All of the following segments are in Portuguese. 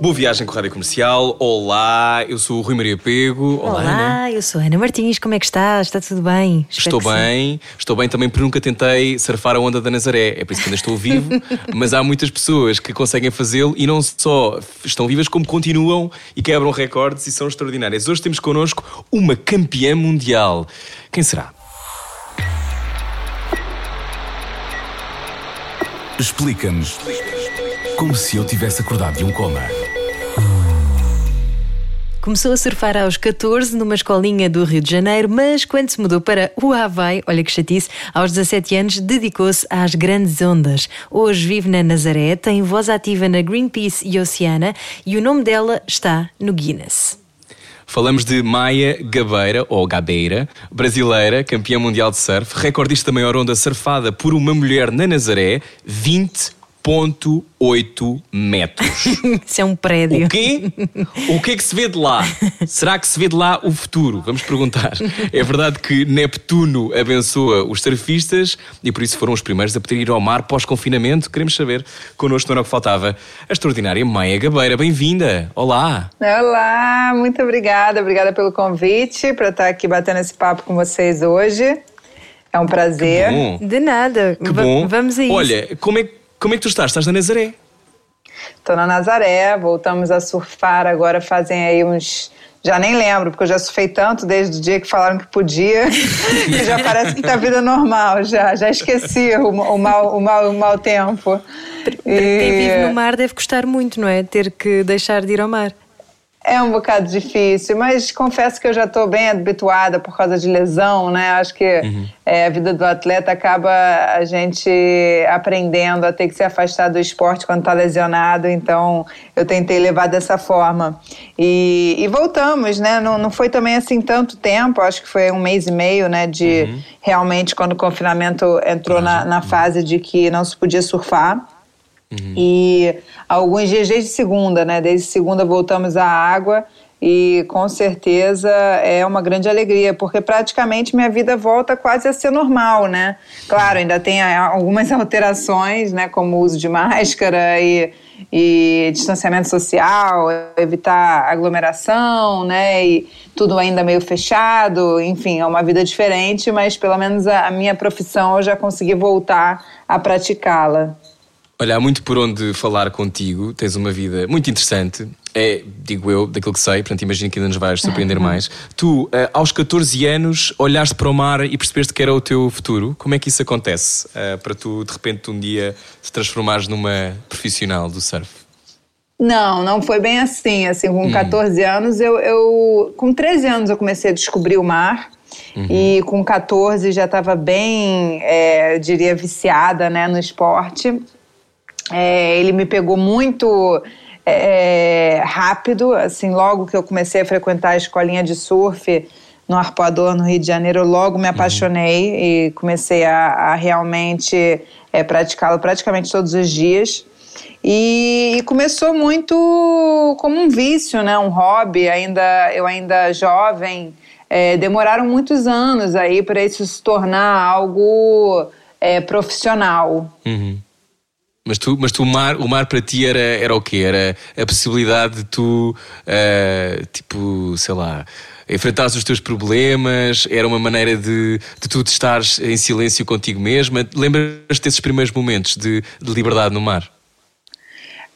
Boa viagem com a Rádio Comercial. Olá, eu sou o Rui Maria Pego. Olá, Ana. eu sou a Ana Martins, como é que estás? Está tudo bem? Espero Estou que sim. bem, estou bem também porque nunca tentei surfar a onda da Nazaré. É por isso que ainda estou vivo. mas há muitas pessoas que conseguem fazê-lo e não só estão vivas, como continuam e quebram recordes e são extraordinárias. Hoje temos connosco uma campeã mundial. Quem será? Explica-nos como se eu tivesse acordado de um coma. Começou a surfar aos 14 numa escolinha do Rio de Janeiro, mas quando se mudou para o Havaí, olha que chatice, aos 17 anos dedicou-se às grandes ondas. Hoje vive na Nazaré, tem voz ativa na Greenpeace e Oceana e o nome dela está no Guinness. Falamos de Maia Gabeira, ou Gabeira, brasileira, campeã mundial de surf, recordista maior onda surfada por uma mulher na Nazaré, 20.8 metros. Isso é um prédio. O quê? O que é que se vê de lá? Será que se vê de lá o futuro? Vamos perguntar. É verdade que Neptuno abençoa os surfistas e por isso foram os primeiros a poder ir ao mar pós-confinamento. Queremos saber. Connosco não era o que faltava. A extraordinária Maia Gabeira. Bem-vinda. Olá. Olá, muito obrigada. Obrigada pelo convite para estar aqui batendo esse papo com vocês hoje. É um prazer. Bom. De nada. Que bom. Vamos a isso. Olha, como é, como é que tu estás? Estás na Nazaré? Estou na Nazaré, voltamos a surfar agora fazem aí uns. Já nem lembro, porque eu já surfei tanto desde o dia que falaram que podia, que já parece que tá vida normal, já, já esqueci o, o, mau, o, mau, o mau tempo. Quem vive no mar deve custar muito, não é? Ter que deixar de ir ao mar. É um bocado difícil, mas confesso que eu já estou bem habituada por causa de lesão, né? Acho que é, a vida do atleta acaba a gente aprendendo a ter que se afastar do esporte quando está lesionado, então eu tentei levar dessa forma. E, e voltamos, né? Não, não foi também assim tanto tempo, acho que foi um mês e meio, né? De realmente quando o confinamento entrou na, na fase de que não se podia surfar. E alguns dias desde segunda, né? Desde segunda voltamos à água e com certeza é uma grande alegria, porque praticamente minha vida volta quase a ser normal, né? Claro, ainda tem algumas alterações, né? Como o uso de máscara e, e distanciamento social, evitar aglomeração, né? E tudo ainda meio fechado, enfim, é uma vida diferente, mas pelo menos a minha profissão eu já consegui voltar a praticá-la. Olha, há muito por onde falar contigo, tens uma vida muito interessante, é, digo eu, daquilo que sei, portanto imagino que ainda nos vais surpreender mais. Tu, eh, aos 14 anos, olhaste para o mar e percebeste que era o teu futuro. Como é que isso acontece eh, para tu, de repente, um dia te transformares numa profissional do surf? Não, não foi bem assim. Assim, com 14 anos, eu, eu. Com 13 anos eu comecei a descobrir o mar. E com 14 já estava bem, é, eu diria, viciada né, no esporte. É, ele me pegou muito é, rápido, assim, logo que eu comecei a frequentar a escolinha de surf no Arpoador, no Rio de Janeiro, eu logo me apaixonei e comecei a, a realmente é, praticá-lo praticamente todos os dias. E, e começou muito como um vício, né? Um hobby, ainda, eu ainda jovem. É, demoraram muitos anos aí para isso se tornar algo é, profissional. Mas, tu, mas tu, o, mar, o mar para ti era, era o quê? Era a possibilidade de tu, eh, tipo, sei lá, enfrentares os teus problemas? Era uma maneira de, de tu estares em silêncio contigo mesma? Lembras-te desses primeiros momentos de, de liberdade no mar?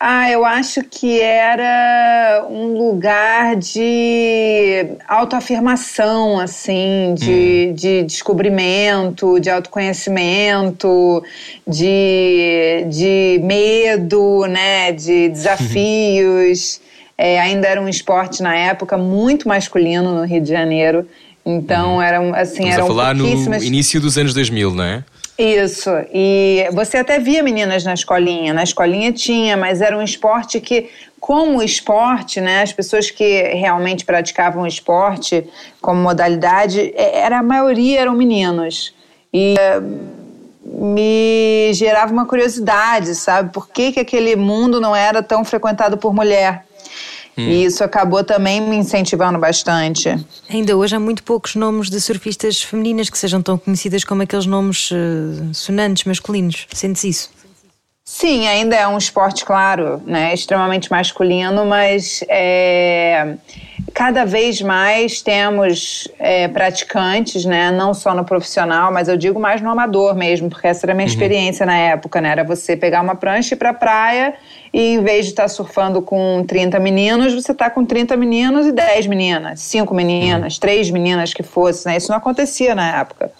Ah, eu acho que era um lugar de autoafirmação, assim, de, de descobrimento, de autoconhecimento, de, de medo, né, de desafios. É, ainda era um esporte na época muito masculino no Rio de Janeiro. Então, eram, assim, Estamos eram falar no pouquíssimas... início dos anos 2000, não é? Isso, e você até via meninas na escolinha, na escolinha tinha, mas era um esporte que, como esporte, né, as pessoas que realmente praticavam esporte como modalidade, é- era a maioria eram meninos. E eh, me gerava uma curiosidade, sabe? Por que, que aquele mundo não era tão frequentado por mulher? Hum. E isso acabou também me incentivando bastante. Ainda hoje há muito poucos nomes de surfistas femininas que sejam tão conhecidas como aqueles nomes uh, sonantes masculinos. Sentes isso? Sim, ainda é um esporte, claro, né, extremamente masculino, mas é, cada vez mais temos é, praticantes, né, não só no profissional, mas eu digo mais no amador mesmo, porque essa era a minha uhum. experiência na época, né, era você pegar uma prancha e ir para a praia e em vez de estar tá surfando com 30 meninos, você está com 30 meninos e 10 meninas, 5 meninas, uhum. 3 meninas que fosse, né, isso não acontecia na época.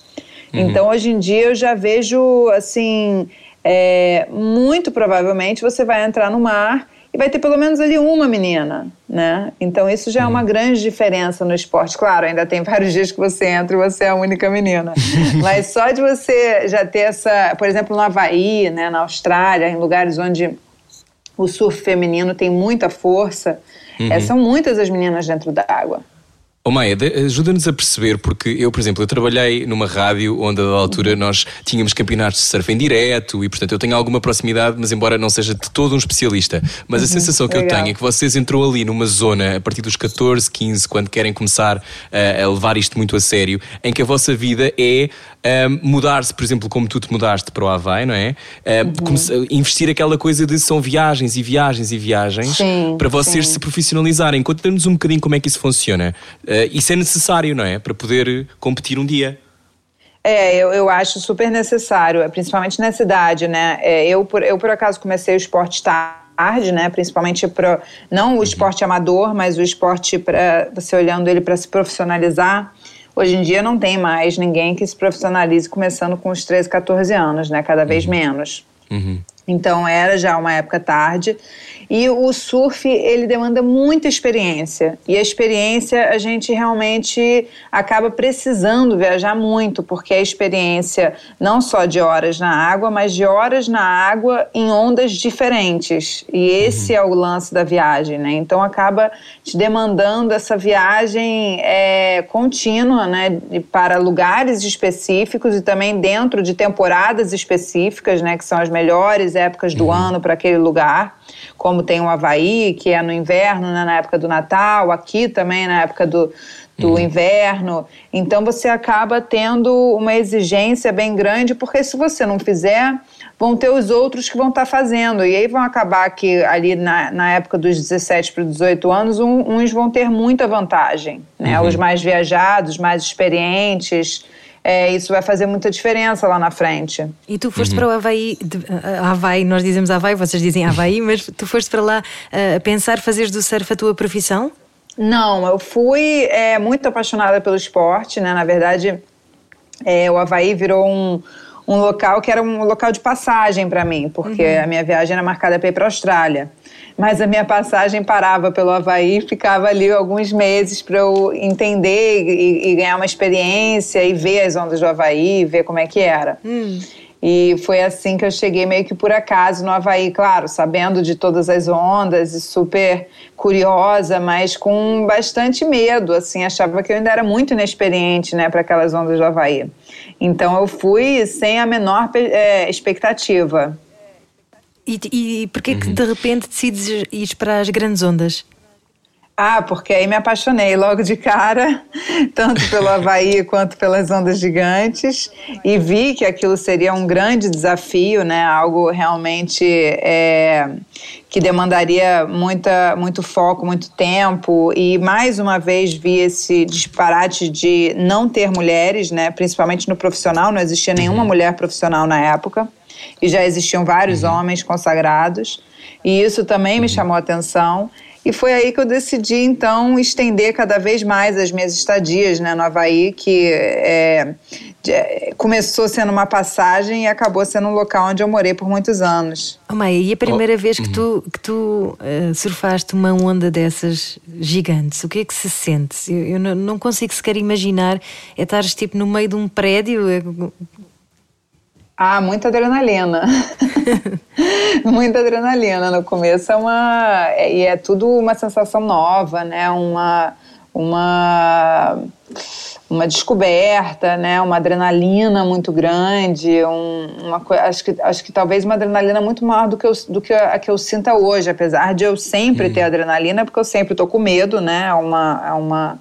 Uhum. Então, hoje em dia, eu já vejo, assim é, muito provavelmente você vai entrar no mar e vai ter pelo menos ali uma menina, né? Então isso já é uma uhum. grande diferença no esporte. Claro, ainda tem vários dias que você entra e você é a única menina. Mas só de você já ter essa, por exemplo, no Havaí, né, na Austrália, em lugares onde o surf feminino tem muita força, uhum. é, são muitas as meninas dentro da água. Oh Maia, ajuda-nos a perceber, porque eu, por exemplo, eu trabalhei numa rádio onde, a altura, nós tínhamos campeonatos de surf em direto e, portanto, eu tenho alguma proximidade, mas embora não seja de todo um especialista. Mas uhum, a sensação que legal. eu tenho é que vocês entrou ali numa zona, a partir dos 14, 15, quando querem começar a, a levar isto muito a sério, em que a vossa vida é um, mudar-se, por exemplo, como tu te mudaste para o Havaí, não é? Um, uhum. Investir aquela coisa de são viagens e viagens e viagens sim, para vocês sim. se profissionalizarem. Conta-nos um bocadinho como é que isso funciona. Uh, isso é necessário, não é? Para poder competir um dia. É, eu, eu acho super necessário, principalmente nessa idade, né? É, eu, por, eu, por acaso, comecei o esporte tarde, né? Principalmente para não o uhum. esporte amador, mas o esporte para você olhando ele para se profissionalizar. Hoje em dia não tem mais ninguém que se profissionalize começando com os 13, 14 anos, né? Cada vez uhum. menos. Uhum. Então era já uma época tarde. E o surf, ele demanda muita experiência. E a experiência, a gente realmente acaba precisando viajar muito, porque a experiência não só de horas na água, mas de horas na água em ondas diferentes. E esse uhum. é o lance da viagem, né? Então acaba te demandando essa viagem é, contínua, né? Para lugares específicos e também dentro de temporadas específicas, né? Que são as melhores épocas do uhum. ano para aquele lugar como tem o Havaí, que é no inverno, né, na época do Natal, aqui também na época do, do uhum. inverno. Então você acaba tendo uma exigência bem grande, porque se você não fizer, vão ter os outros que vão estar tá fazendo. E aí vão acabar que ali na, na época dos 17 para 18 anos, um, uns vão ter muita vantagem. Né? Uhum. Os mais viajados, mais experientes é, isso vai fazer muita diferença lá na frente. E tu foste uhum. para o Havaí, de, uh, Havaí, nós dizemos Havaí, vocês dizem Havaí, mas tu foste para lá uh, a pensar fazeres do surf a tua profissão? Não, eu fui é, muito apaixonada pelo esporte, né? Na verdade, é, o Havaí virou um, um local que era um local de passagem para mim, porque uhum. a minha viagem era marcada para ir para a Austrália mas a minha passagem parava pelo Havaí, ficava ali alguns meses para eu entender e, e, ganhar uma experiência e ver as ondas do Havaí, ver como é que era. Hum. E foi assim que eu cheguei meio que por acaso no Havaí, claro, sabendo de todas as ondas e super curiosa, mas com bastante medo, assim, achava que eu ainda era muito inexperiente, né, para aquelas ondas do Havaí. Então eu fui sem a menor é, expectativa. E, e porquê uhum. que de repente decides ir para as grandes ondas? Ah, porque aí me apaixonei logo de cara, tanto pelo Havaí quanto pelas ondas gigantes, e vi que aquilo seria um grande desafio, né? Algo realmente é, que demandaria muita, muito foco, muito tempo, e mais uma vez vi esse disparate de não ter mulheres, né? Principalmente no profissional, não existia nenhuma uhum. mulher profissional na época e já existiam vários uhum. homens consagrados, e isso também uhum. me chamou a atenção. E foi aí que eu decidi, então, estender cada vez mais as minhas estadias né, no Havaí, que é, começou sendo uma passagem e acabou sendo um local onde eu morei por muitos anos. Oh, Maia, e a primeira oh. vez que tu, uhum. que tu uh, surfaste uma onda dessas gigantes, o que é que se sente? Eu, eu não consigo sequer imaginar, é estar tipo no meio de um prédio, é ah, muita adrenalina. muita adrenalina. No começo é uma. É, e é tudo uma sensação nova, né? Uma. uma uma descoberta, né? Uma adrenalina muito grande, um, uma acho que acho que talvez uma adrenalina muito maior do que eu, do que a, que eu sinta hoje, apesar de eu sempre uhum. ter adrenalina, porque eu sempre tô com medo, né? É uma é uma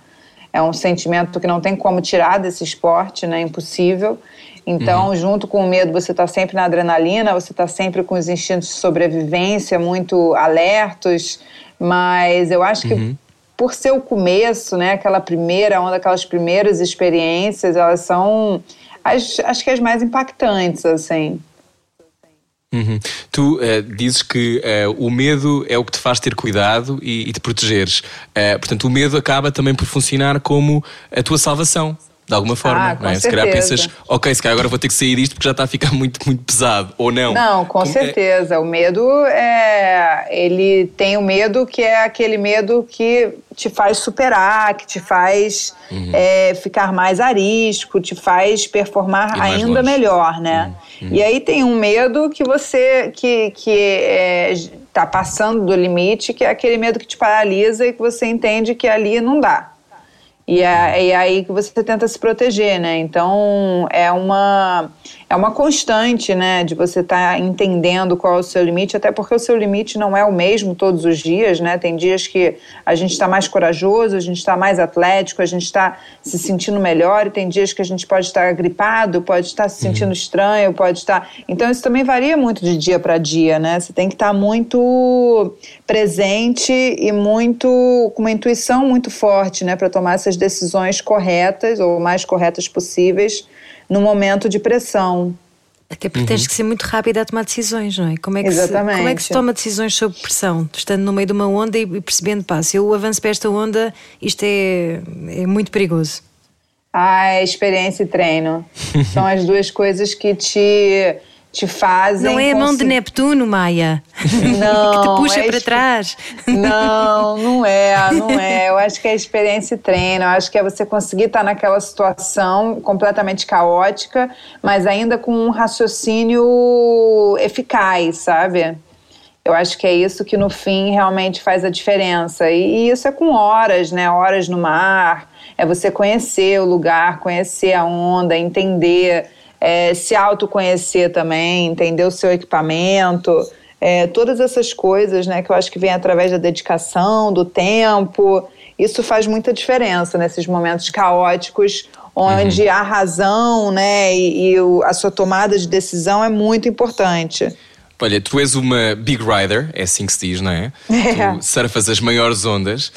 é um sentimento que não tem como tirar desse esporte, né? Impossível. Então, uhum. junto com o medo, você está sempre na adrenalina, você está sempre com os instintos de sobrevivência muito alertos, mas eu acho que uhum por ser o começo, né, aquela primeira onda, aquelas primeiras experiências, elas são as, acho que as mais impactantes, assim. Uhum. Tu uh, dizes que uh, o medo é o que te faz ter cuidado e, e te protegeres. Uh, portanto, o medo acaba também por funcionar como a tua salvação de alguma forma. Ah, não é? Se calhar pensas, ok, se calhar agora vou ter que sair disto porque já está a ficar muito, muito pesado, ou não? Não, com Como é? certeza. É... O medo é. Ele tem o medo que é aquele medo que te faz superar, que te faz uhum. é, ficar mais arisco, te faz performar ainda longe. melhor, né? Uhum. Uhum. E aí tem um medo que você que, que é, tá passando do limite, que é aquele medo que te paralisa e que você entende que ali não dá. E é, é aí que você tenta se proteger, né? Então é uma é uma constante, né, de você estar tá entendendo qual é o seu limite, até porque o seu limite não é o mesmo todos os dias, né? Tem dias que a gente está mais corajoso, a gente está mais atlético, a gente está se sentindo melhor, e tem dias que a gente pode estar gripado, pode estar se sentindo uhum. estranho, pode estar. Então isso também varia muito de dia para dia, né? Você tem que estar tá muito presente e muito com uma intuição muito forte, né, para tomar essas decisões corretas ou mais corretas possíveis no momento de pressão. Até porque uhum. tens que ser muito rápida a tomar decisões, não é? Como é, que Exatamente. Se, como é que se toma decisões sob pressão? Estando no meio de uma onda e percebendo, pá, se eu avanço para esta onda, isto é, é muito perigoso. Ah, é experiência e treino. São as duas coisas que te te fazem. Não é a mão de Neptuno, Maia? Não. que te puxa é para trás? Não, não é, não é. Eu acho que é experiência e treino. Eu acho que é você conseguir estar naquela situação completamente caótica, mas ainda com um raciocínio eficaz, sabe? Eu acho que é isso que no fim realmente faz a diferença. E, e isso é com horas, né? Horas no mar. É você conhecer o lugar, conhecer a onda, entender é, se autoconhecer também, entender o seu equipamento, é, todas essas coisas, né, que eu acho que vem através da dedicação, do tempo. Isso faz muita diferença nesses momentos caóticos, onde uhum. a razão, né, e, e o, a sua tomada de decisão é muito importante. Olha, tu és uma big rider, é assim que se diz, não é? é. Tu surfas as maiores ondas.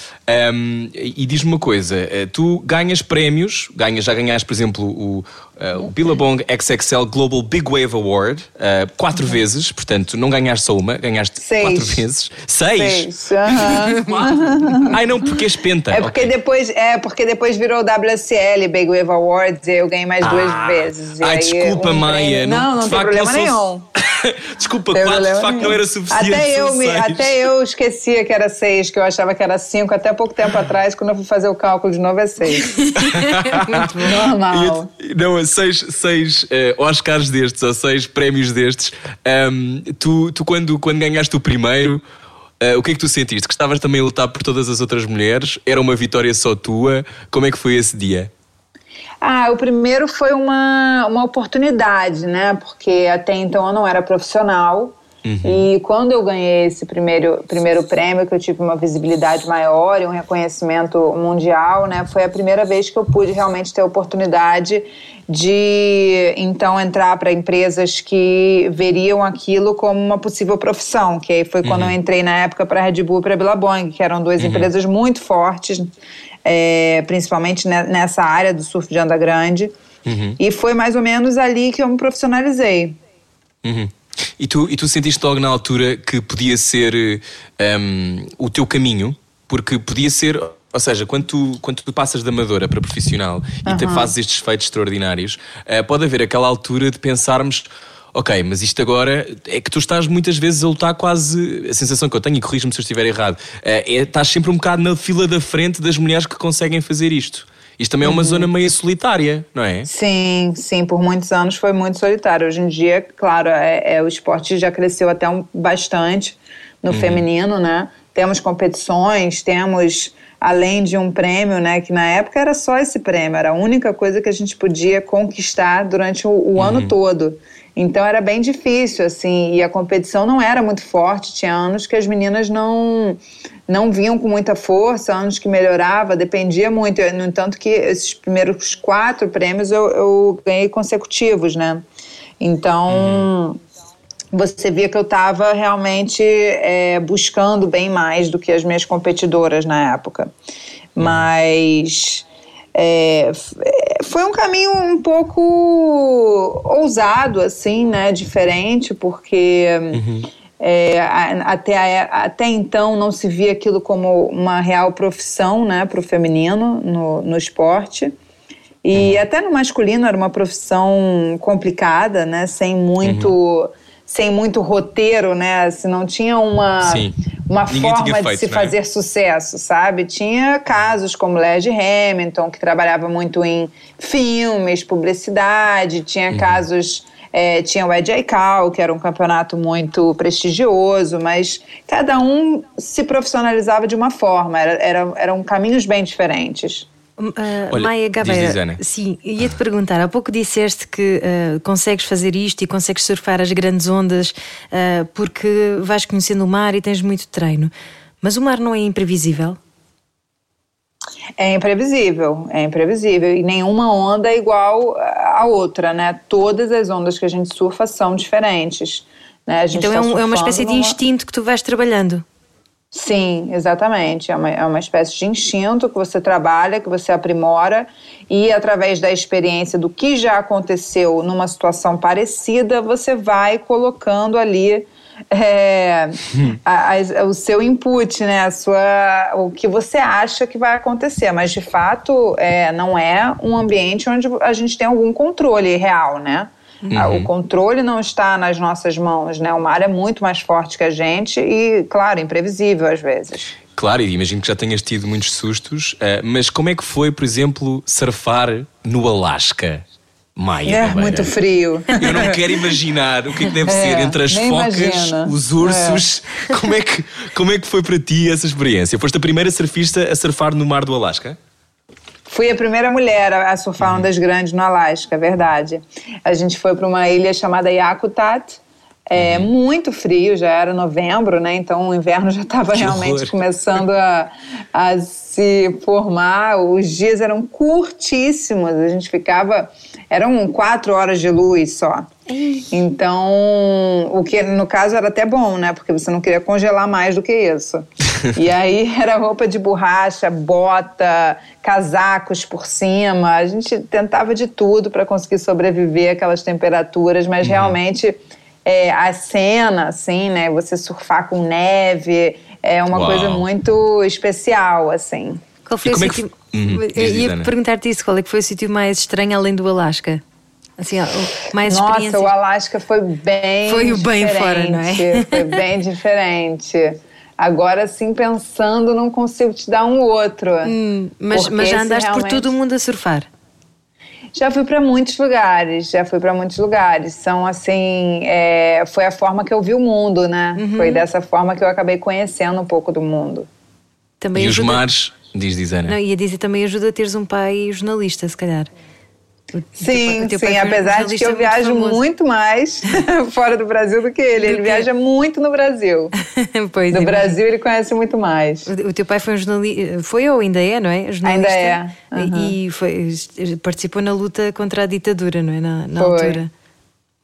Um, e diz-me uma coisa: eh, tu ganhas prémios, ganhas, já ganhaste, por exemplo, o, uh, o Billabong XXL Global Big Wave Award uh, quatro uhum. vezes, portanto, não ganhaste só uma, ganhaste Seis. quatro vezes. Seis? Seis. Uhum. Ai, não, porque és penta. É porque, okay. depois, é porque depois virou o WSL Big Wave Awards e eu ganhei mais ah. duas vezes. Ai, desculpa, um Maia. Não, não, não tem problema nenhum. Desculpa, tem quatro de facto não era suficiente. Até eu, me, até eu esquecia que era seis, que eu achava que era cinco, até pouco tempo atrás, quando eu fui fazer o cálculo de novo, é seis. Muito normal. E, não, seis, seis uh, Oscars destes, ou seis prémios destes. Um, tu, tu quando, quando ganhaste o primeiro. Uh, o que é que tu sentiste? Que estavas também a lutar por todas as outras mulheres? Era uma vitória só tua? Como é que foi esse dia? Ah, o primeiro foi uma, uma oportunidade, né? Porque até então eu não era profissional. Uhum. E quando eu ganhei esse primeiro, primeiro prêmio, que eu tive uma visibilidade maior e um reconhecimento mundial, né? Foi a primeira vez que eu pude realmente ter a oportunidade de então entrar para empresas que veriam aquilo como uma possível profissão, que aí foi quando uhum. eu entrei na época para a Red Bull e para a Billabong, que eram duas uhum. empresas muito fortes é, principalmente nessa área do surf de onda grande. Uhum. E foi mais ou menos ali que eu me profissionalizei. Uhum. E, tu, e tu sentiste logo na altura que podia ser um, o teu caminho? Porque podia ser ou seja, quando tu, quando tu passas da amadora para profissional uhum. e te fazes estes feitos extraordinários, uh, pode haver aquela altura de pensarmos ok, mas isto agora é que tu estás muitas vezes a lutar quase. A sensação que eu tenho, e corrijo-me se eu estiver errado, é, é estás sempre um bocado na fila da frente das mulheres que conseguem fazer isto. Isto também é uma uhum. zona meio solitária, não é? Sim, sim, por muitos anos foi muito solitário. Hoje em dia, claro, é, é o esporte já cresceu até um, bastante no uhum. feminino, né? Temos competições, temos além de um prêmio, né? Que na época era só esse prêmio, era a única coisa que a gente podia conquistar durante o, o uhum. ano todo. Então era bem difícil, assim, e a competição não era muito forte. Tinha anos que as meninas não não vinham com muita força, anos que melhorava, dependia muito. No entanto, que esses primeiros quatro prêmios eu, eu ganhei consecutivos, né? Então. Uhum você via que eu estava realmente é, buscando bem mais do que as minhas competidoras na época. Mas é, foi um caminho um pouco ousado, assim, né? Diferente, porque uhum. é, até, até então não se via aquilo como uma real profissão, né? Para o feminino no, no esporte. E uhum. até no masculino era uma profissão complicada, né? Sem muito. Uhum sem muito roteiro, né? Se não tinha uma, uma forma de se né? fazer sucesso, sabe? Tinha casos como Led Hamilton, que trabalhava muito em filmes, publicidade, tinha uhum. casos. É, tinha o Ed Aikau, que era um campeonato muito prestigioso, mas cada um se profissionalizava de uma forma, era, era, eram caminhos bem diferentes. Uh, Olha, Maia Gabeira, sim, ia-te perguntar, há pouco disseste que uh, consegues fazer isto e consegues surfar as grandes ondas uh, porque vais conhecendo o mar e tens muito treino. Mas o mar não é imprevisível? É imprevisível, é imprevisível. E nenhuma onda é igual à outra, né? Todas as ondas que a gente surfa são diferentes. Né? então tá é, um, é, uma espécie de instinto que tu vais trabalhando. Sim, exatamente. É uma, é uma espécie de instinto que você trabalha, que você aprimora, e através da experiência do que já aconteceu numa situação parecida, você vai colocando ali é, a, a, o seu input, né? A sua, o que você acha que vai acontecer. Mas de fato, é, não é um ambiente onde a gente tem algum controle real, né? Uhum. O controle não está nas nossas mãos, né? O mar é muito mais forte que a gente e, claro, imprevisível às vezes. Claro, e imagino que já tenhas tido muitos sustos, uh, mas como é que foi, por exemplo, surfar no Alasca? Maia, é muito frio. Eu não quero imaginar o que é que deve é, ser entre as focas, imagina. os ursos. É. Como, é que, como é que foi para ti essa experiência? Foste a primeira surfista a surfar no mar do Alasca? Fui a primeira mulher a surfar uhum. ondas grandes no Alasca, é verdade. A gente foi para uma ilha chamada Yakutat. É uhum. muito frio, já era novembro, né? Então o inverno já estava realmente começando a, a se formar. Os dias eram curtíssimos, a gente ficava. Eram quatro horas de luz só. Então, o que no caso era até bom, né? Porque você não queria congelar mais do que isso. e aí era roupa de borracha, bota, casacos por cima. A gente tentava de tudo para conseguir sobreviver aquelas temperaturas, mas uhum. realmente é, a cena, assim, né? Você surfar com neve é uma Uau. coisa muito especial, assim. Qual foi o é sítio? Que... Uhum. Eu ia perguntar-te isso, qual é que foi o sítio mais estranho além do Alasca? Assim, ó, Nossa, experiência. o Alasca foi bem Foi o bem fora, não é? Foi bem diferente. Agora, sim, pensando, não consigo te dar um outro. Hum, mas, mas já andaste realmente... por todo o mundo a surfar? Já fui para muitos lugares, já fui para muitos lugares. São assim, é, foi a forma que eu vi o mundo, né? Uhum. Foi dessa forma que eu acabei conhecendo um pouco do mundo. Também e ajuda... os mares, diz Dizana. Não, ia dizer também ajuda a teres um pai jornalista, se calhar. Sim, sim, apesar de que eu viajo muito, muito mais fora do Brasil do que ele. Do ele que... viaja muito no Brasil. pois no Brasil ele conhece muito mais. O, teu pai foi um jornalista, foi ou ainda é, não é? Jornalista, ainda é. Uhum. E foi, participou na luta contra a ditadura, não é? Na, na altura.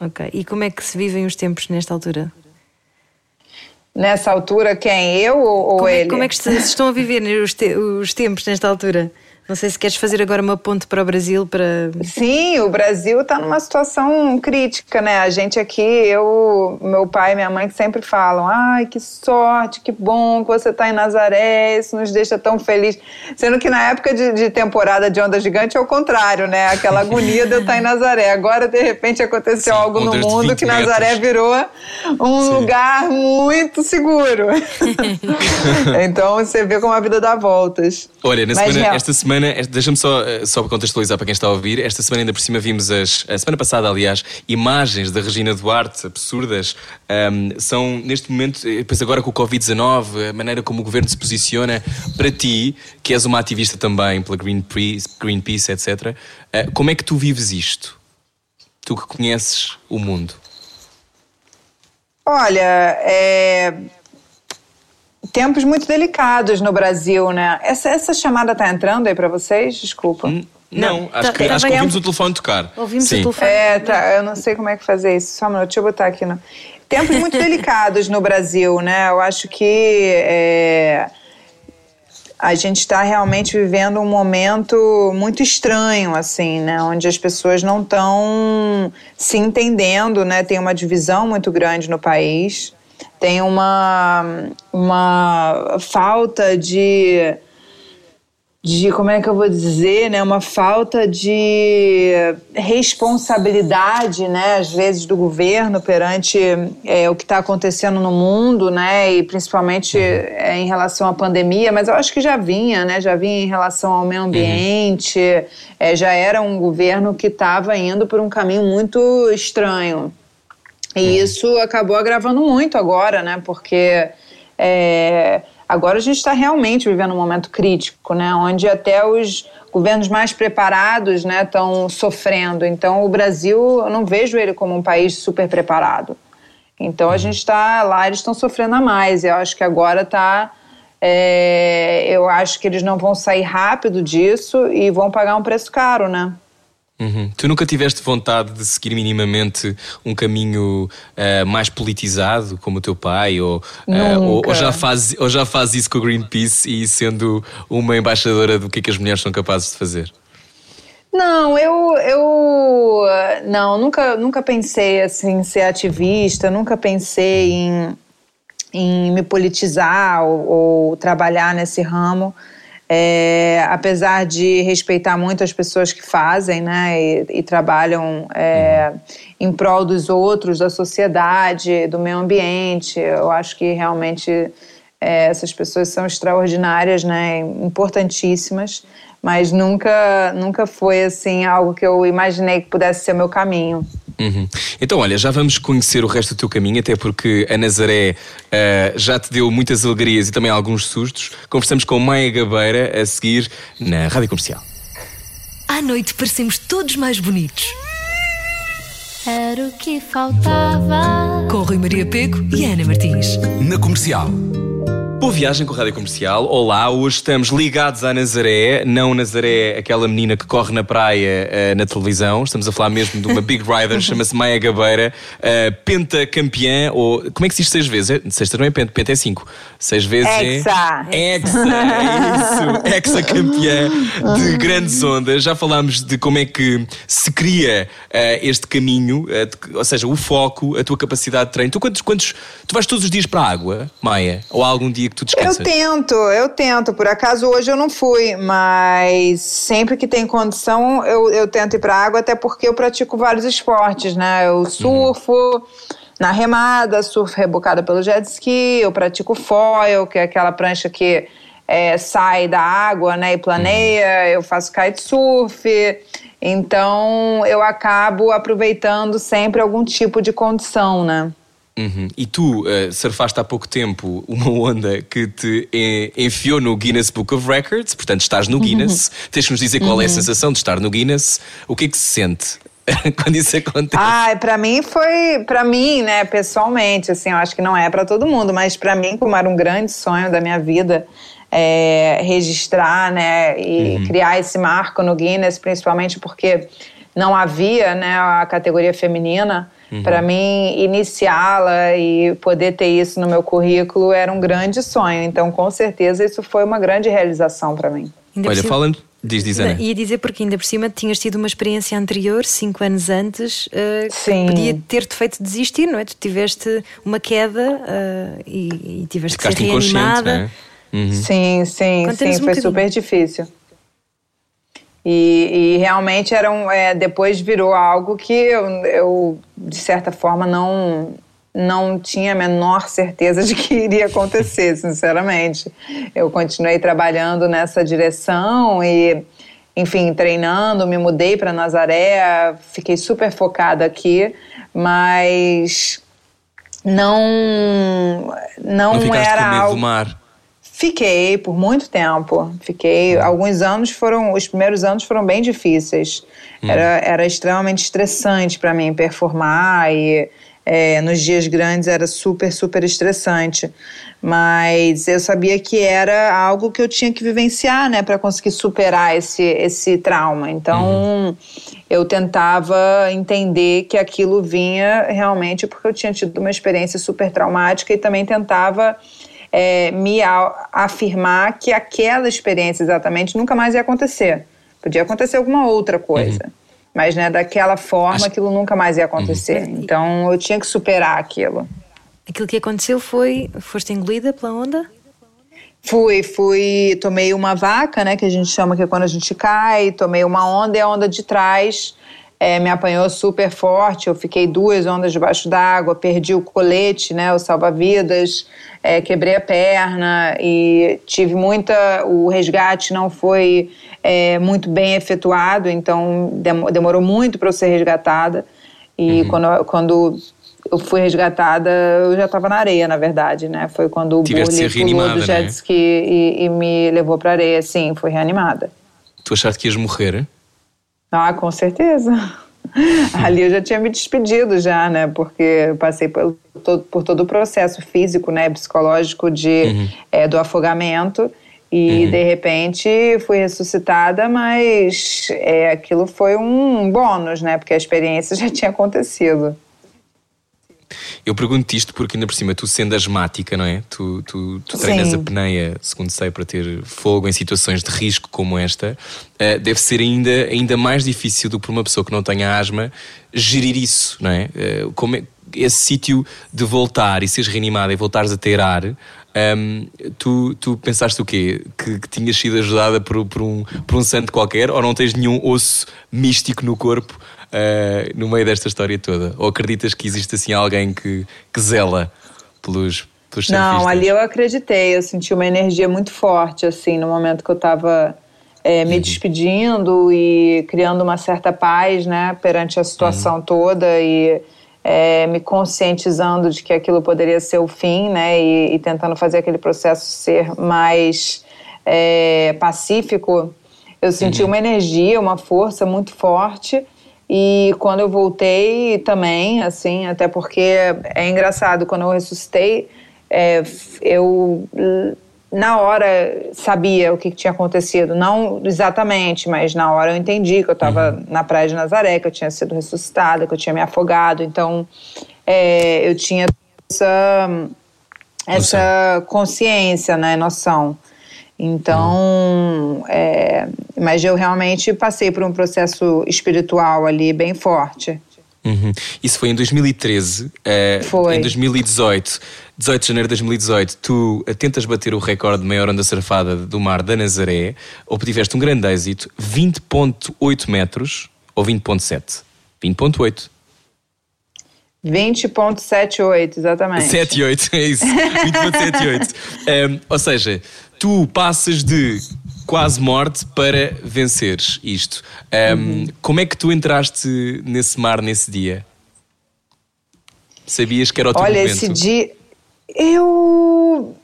Ok. E como é que se vivem os tempos nesta altura? Nessa altura, quem? Eu ou, como ele? É, como é que se, se estão a viver os, te, os tempos nesta altura? Não sei se queres fazer agora uma ponte para o Brasil para. Sim, o Brasil está numa situação crítica, né? A gente aqui, eu, meu pai e minha mãe que sempre falam: ai, que sorte, que bom que você está em Nazaré, isso nos deixa tão feliz. Sendo que na época de, de temporada de onda gigante é o contrário, né? Aquela agonia de eu estar em Nazaré. Agora, de repente, aconteceu Sim, algo no mundo que Nazaré metros. virou um Sim. lugar muito seguro. então você vê como a vida dá voltas. Olha, semana, esta semana semana, deixa-me só, eh, só contextualizar para quem está a ouvir, esta semana ainda por cima vimos as, a semana passada, aliás, imagens da Regina Duarte absurdas. Um, são neste momento, eh, depois agora com o Covid-19, a maneira como o governo se posiciona para ti, que és uma ativista também pela Greenpeace, etc. Uh, como é que tu vives isto? Tu que conheces o mundo. Olha, é, tempos muito delicados no Brasil, né? Essa, essa chamada tá entrando aí para vocês? Desculpa. Hum, não, não, acho, tá, que, acho que ouvimos o telefone tocar. Ouvimos Sim. o telefone. É, tá, eu não sei como é que fazer isso. Só um minuto, deixa eu botar aqui. No... Tempos muito delicados no Brasil, né? Eu acho que é, a gente está realmente vivendo um momento muito estranho, assim, né? Onde as pessoas não estão se entendendo, né? Tem uma divisão muito grande no país tem uma, uma falta de, de, como é que eu vou dizer, né, uma falta de responsabilidade, né, às vezes do governo perante é, o que está acontecendo no mundo, né, e principalmente é, em relação à pandemia, mas eu acho que já vinha, né, já vinha em relação ao meio ambiente, uhum. é, já era um governo que estava indo por um caminho muito estranho. E uhum. isso acabou agravando muito agora, né? Porque é, agora a gente está realmente vivendo um momento crítico, né? Onde até os governos mais preparados né, estão sofrendo. Então, o Brasil, eu não vejo ele como um país super preparado. Então, a uhum. gente está lá, eles estão sofrendo a mais. Eu acho que agora está. É, eu acho que eles não vão sair rápido disso e vão pagar um preço caro, né? Uhum. Tu nunca tiveste vontade de seguir minimamente um caminho uh, mais politizado, como o teu pai, ou, uh, ou, ou, já faz, ou já faz isso com o Greenpeace e sendo uma embaixadora do que é que as mulheres são capazes de fazer? Não, eu, eu não, nunca, nunca pensei assim, em ser ativista, nunca pensei em, em me politizar ou, ou trabalhar nesse ramo. É, apesar de respeitar muito as pessoas que fazem né, e, e trabalham é, uhum. em prol dos outros, da sociedade, do meio ambiente, eu acho que realmente é, essas pessoas são extraordinárias, né, importantíssimas, mas nunca, nunca foi assim algo que eu imaginei que pudesse ser meu caminho. Uhum. Então, olha, já vamos conhecer o resto do teu caminho, até porque a Nazaré uh, já te deu muitas alegrias e também alguns sustos. Conversamos com Maia Gabeira a seguir na Rádio Comercial. À noite parecemos todos mais bonitos. Era o que faltava. Com Rui Maria Peco e Ana Martins. Na Comercial. Boa viagem com a Rádio Comercial. Olá, hoje estamos ligados à Nazaré, não Nazaré, aquela menina que corre na praia uh, na televisão. Estamos a falar mesmo de uma Big Rider, chama-se Maia Gabeira, uh, pentacampeã, ou como é que se diz seis vezes? É, seis também é penta, penta é cinco. Seis vezes Hexa. é. Hexa! É isso! Hexa campeã de grandes ondas. Já falámos de como é que se cria uh, este caminho, de, ou seja, o foco, a tua capacidade de treino. Tu quantos, quantos. Tu vais todos os dias para a água, Maia? Ou há algum dia que tu descansas? Eu tento, eu tento. Por acaso hoje eu não fui, mas sempre que tem condição eu, eu tento ir para água, até porque eu pratico vários esportes, né? Eu surfo. Uhum. Na remada, surfo rebocada pelo jet ski, eu pratico foil, que é aquela prancha que é, sai da água né, e planeia, uhum. eu faço kitesurf. Então eu acabo aproveitando sempre algum tipo de condição, né? Uhum. E tu uh, surfaste há pouco tempo uma onda que te enfiou no Guinness Book of Records, portanto estás no Guinness. Uhum. Tens que nos dizer qual uhum. é a uhum. sensação de estar no Guinness. O que é que se sente? quando isso acontece? Ah, para mim foi, para mim, né, pessoalmente, assim, eu acho que não é para todo mundo, mas para mim, como era um grande sonho da minha vida, é, registrar, né, e uhum. criar esse marco no Guinness, principalmente porque não havia, né, a categoria feminina. Uhum. Para mim, iniciá-la e poder ter isso no meu currículo era um grande sonho. Então, com certeza, isso foi uma grande realização para mim. Ainda Olha, falando. Diz, diz Ana. Ia dizer porque ainda por cima tinhas tido uma experiência anterior, cinco anos antes, uh, que podia ter-te feito desistir, não é? Tu tiveste uma queda uh, e, e tiveste Ficaste que ser reanimada. Não é? Uhum. Sim, sim, sim, um foi super difícil. E, e realmente era um, é, depois virou algo que eu, eu, de certa forma, não, não tinha a menor certeza de que iria acontecer, sinceramente. Eu continuei trabalhando nessa direção e, enfim, treinando, me mudei para Nazaré, fiquei super focada aqui, mas não não, não era algo do mar. Fiquei por muito tempo. Fiquei. Alguns anos foram. Os primeiros anos foram bem difíceis. Hum. Era, era extremamente estressante para mim performar e é, nos dias grandes era super, super estressante. Mas eu sabia que era algo que eu tinha que vivenciar, né, para conseguir superar esse, esse trauma. Então uhum. eu tentava entender que aquilo vinha realmente porque eu tinha tido uma experiência super traumática e também tentava. É, me afirmar que aquela experiência exatamente nunca mais ia acontecer. Podia acontecer alguma outra coisa. Uhum. Mas, né, daquela forma, Acho... aquilo nunca mais ia acontecer. Uhum. Então, eu tinha que superar aquilo. Aquilo que aconteceu foi, foste engolida pela onda? Fui, fui, tomei uma vaca, né, que a gente chama que é quando a gente cai, tomei uma onda e a onda de trás é, me apanhou super forte. Eu fiquei duas ondas debaixo d'água, perdi o colete, né, o salva-vidas, é, quebrei a perna e tive muita. O resgate não foi é, muito bem efetuado, então demorou muito para eu ser resgatada. E uhum. quando, quando eu fui resgatada, eu já estava na areia, na verdade, né? Foi quando o Burley pulou do jet né? ski e, e me levou para areia. Sim, fui reanimada. Tu achaste que ias morrer? Ah, com certeza. Ali eu já tinha me despedido já, né? Porque eu passei por todo, por todo o processo físico, né? Psicológico de, uhum. é, do afogamento. E uhum. de repente fui ressuscitada, mas é, aquilo foi um bônus, né? Porque a experiência já tinha acontecido. Eu pergunto isto porque, ainda por cima, tu sendo asmática, não é? Tu, tu, tu treinas Sim. a pneia, segundo sei, para ter fogo em situações de risco como esta. Uh, deve ser ainda, ainda mais difícil do que para uma pessoa que não tenha asma gerir isso, não é? Uh, como é esse sítio de voltar e seres reanimada e voltares a ter ar, um, tu, tu pensaste o quê? Que, que tinhas sido ajudada por, por, um, por um santo qualquer ou não tens nenhum osso místico no corpo uh, no meio desta história toda? Ou acreditas que existe assim alguém que, que zela pelos, pelos Não, ali eu acreditei, eu senti uma energia muito forte, assim, no momento que eu estava é, me uhum. despedindo e criando uma certa paz, né, perante a situação uhum. toda e é, me conscientizando de que aquilo poderia ser o fim, né, e, e tentando fazer aquele processo ser mais é, pacífico. Eu senti uhum. uma energia, uma força muito forte e quando eu voltei também, assim, até porque é engraçado, quando eu ressuscitei, é, eu na hora sabia o que, tinha acontecido. Não exatamente, mas na hora eu entendi que eu estava uhum. na praia de Nazaré, que eu tinha sido ressuscitada, que eu tinha me afogado. Então é, eu tinha essa, essa consciência, né, noção. Então, é, mas eu realmente passei por um processo espiritual ali bem forte. Uhum. Isso foi em 2013. É, foi. Em 2018, 18 de janeiro de 2018, tu tentas bater o recorde de maior onda surfada do mar da Nazaré, obtiveste um grande êxito, 20,8 metros ou 20,7? 20,8. 20.78, exatamente. 78, é isso. 20.78. um, ou seja, tu passas de quase morte para venceres isto. Um, uhum. Como é que tu entraste nesse mar nesse dia? Sabias que era o teu Olha, momento? esse dia. Eu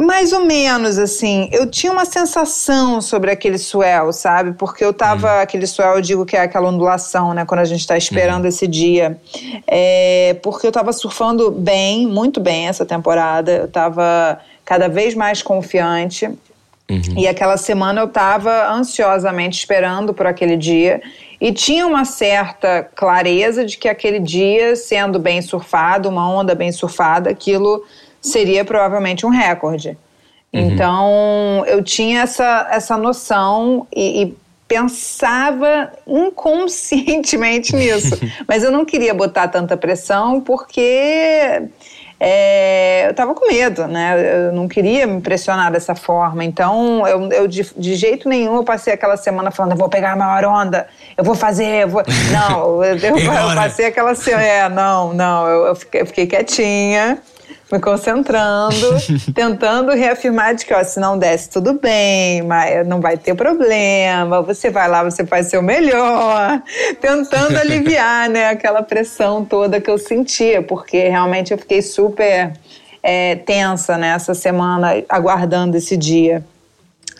mais ou menos, assim. Eu tinha uma sensação sobre aquele swell, sabe? Porque eu tava. Uhum. Aquele swell, eu digo que é aquela ondulação, né? Quando a gente tá esperando uhum. esse dia. É, porque eu tava surfando bem, muito bem essa temporada. Eu tava cada vez mais confiante. Uhum. E aquela semana eu tava ansiosamente esperando por aquele dia. E tinha uma certa clareza de que aquele dia, sendo bem surfado, uma onda bem surfada, aquilo seria provavelmente um recorde. Uhum. Então, eu tinha essa, essa noção e, e pensava inconscientemente nisso. Mas eu não queria botar tanta pressão porque é, eu tava com medo, né? Eu não queria me pressionar dessa forma. Então, eu, eu de, de, jeito nenhum eu passei aquela semana falando, eu vou pegar a maior onda, eu vou fazer, eu vou. Não, eu, eu, eu passei aquela semana. É, não, não, eu, fiquei, eu fiquei quietinha me concentrando, tentando reafirmar de que, ó, se não desce, tudo bem, mas não vai ter problema, você vai lá, você faz seu melhor, tentando aliviar, né, aquela pressão toda que eu sentia, porque realmente eu fiquei super é, tensa nessa né, semana, aguardando esse dia.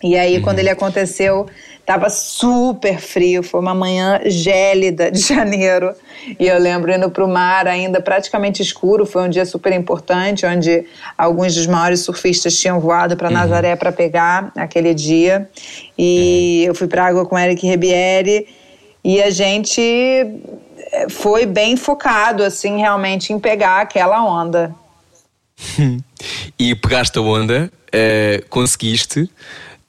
E aí, uhum. quando ele aconteceu, Tava super frio, foi uma manhã gélida de janeiro. E eu lembro indo para o mar ainda praticamente escuro. Foi um dia super importante, onde alguns dos maiores surfistas tinham voado para uhum. Nazaré para pegar aquele dia. E uhum. eu fui para água com Eric Ribieri e a gente eh, foi bem focado, assim, realmente em pegar aquela onda. e pegaste a onda, uh, conseguiste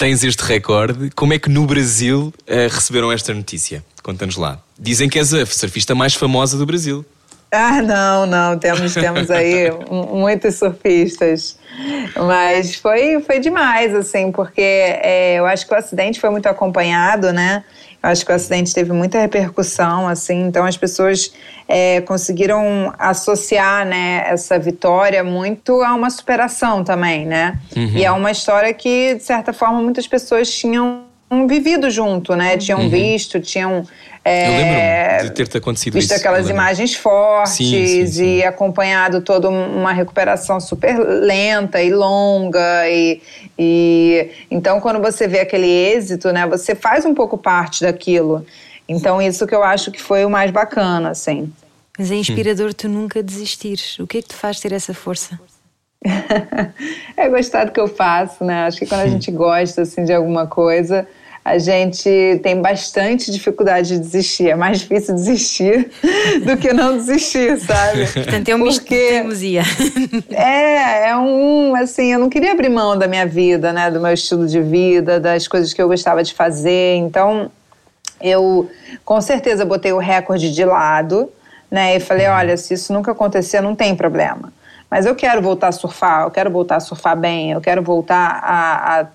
tens este recorde. Como é que no Brasil uh, receberam esta notícia? Conta-nos lá. Dizem que és a surfista mais famosa do Brasil. Ah, não, não, temos, temos aí muitos surfistas. Mas foi, foi demais, assim, porque é, eu acho que o acidente foi muito acompanhado, né? Acho que o acidente teve muita repercussão, assim, então as pessoas é, conseguiram associar, né, essa vitória muito a uma superação também, né? Uhum. E é uma história que, de certa forma, muitas pessoas tinham vivido junto, né? Tinham uhum. visto, tinham é, eu lembro de ter te acontecido visto isso. aquelas imagens fortes sim, sim, sim. e acompanhado toda uma recuperação super lenta e longa e, e então quando você vê aquele êxito, né, você faz um pouco parte daquilo. Então isso que eu acho que foi o mais bacana, assim. Mas é inspirador tu nunca desistires. O que é que te faz ter essa força? é gostar do que eu faço, né? Acho que quando a gente gosta assim de alguma coisa, a gente tem bastante dificuldade de desistir. É mais difícil desistir do que não desistir, sabe? Portanto, é um. É, é um, assim, eu não queria abrir mão da minha vida, né? Do meu estilo de vida, das coisas que eu gostava de fazer. Então, eu com certeza botei o recorde de lado, né? E falei, olha, se isso nunca acontecer, não tem problema. Mas eu quero voltar a surfar, eu quero voltar a surfar bem, eu quero voltar a, a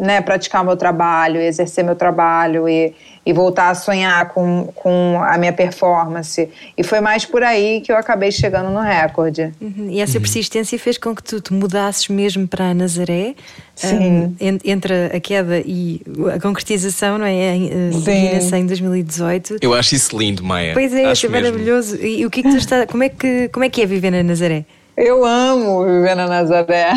né, praticar o meu trabalho, exercer meu trabalho e, e voltar a sonhar com, com a minha performance. E foi mais por aí que eu acabei chegando no recorde. Uhum. E essa persistência fez com que tu te mudasses mesmo para Nazaré? Sim. Um, entre a queda e a concretização, não é? Sim. em 2018. Eu acho isso lindo, Maia. Pois é, acho é maravilhoso. E o que é que tu está, como é que, como é que é viver na Nazaré? Eu amo viver na Nazaré.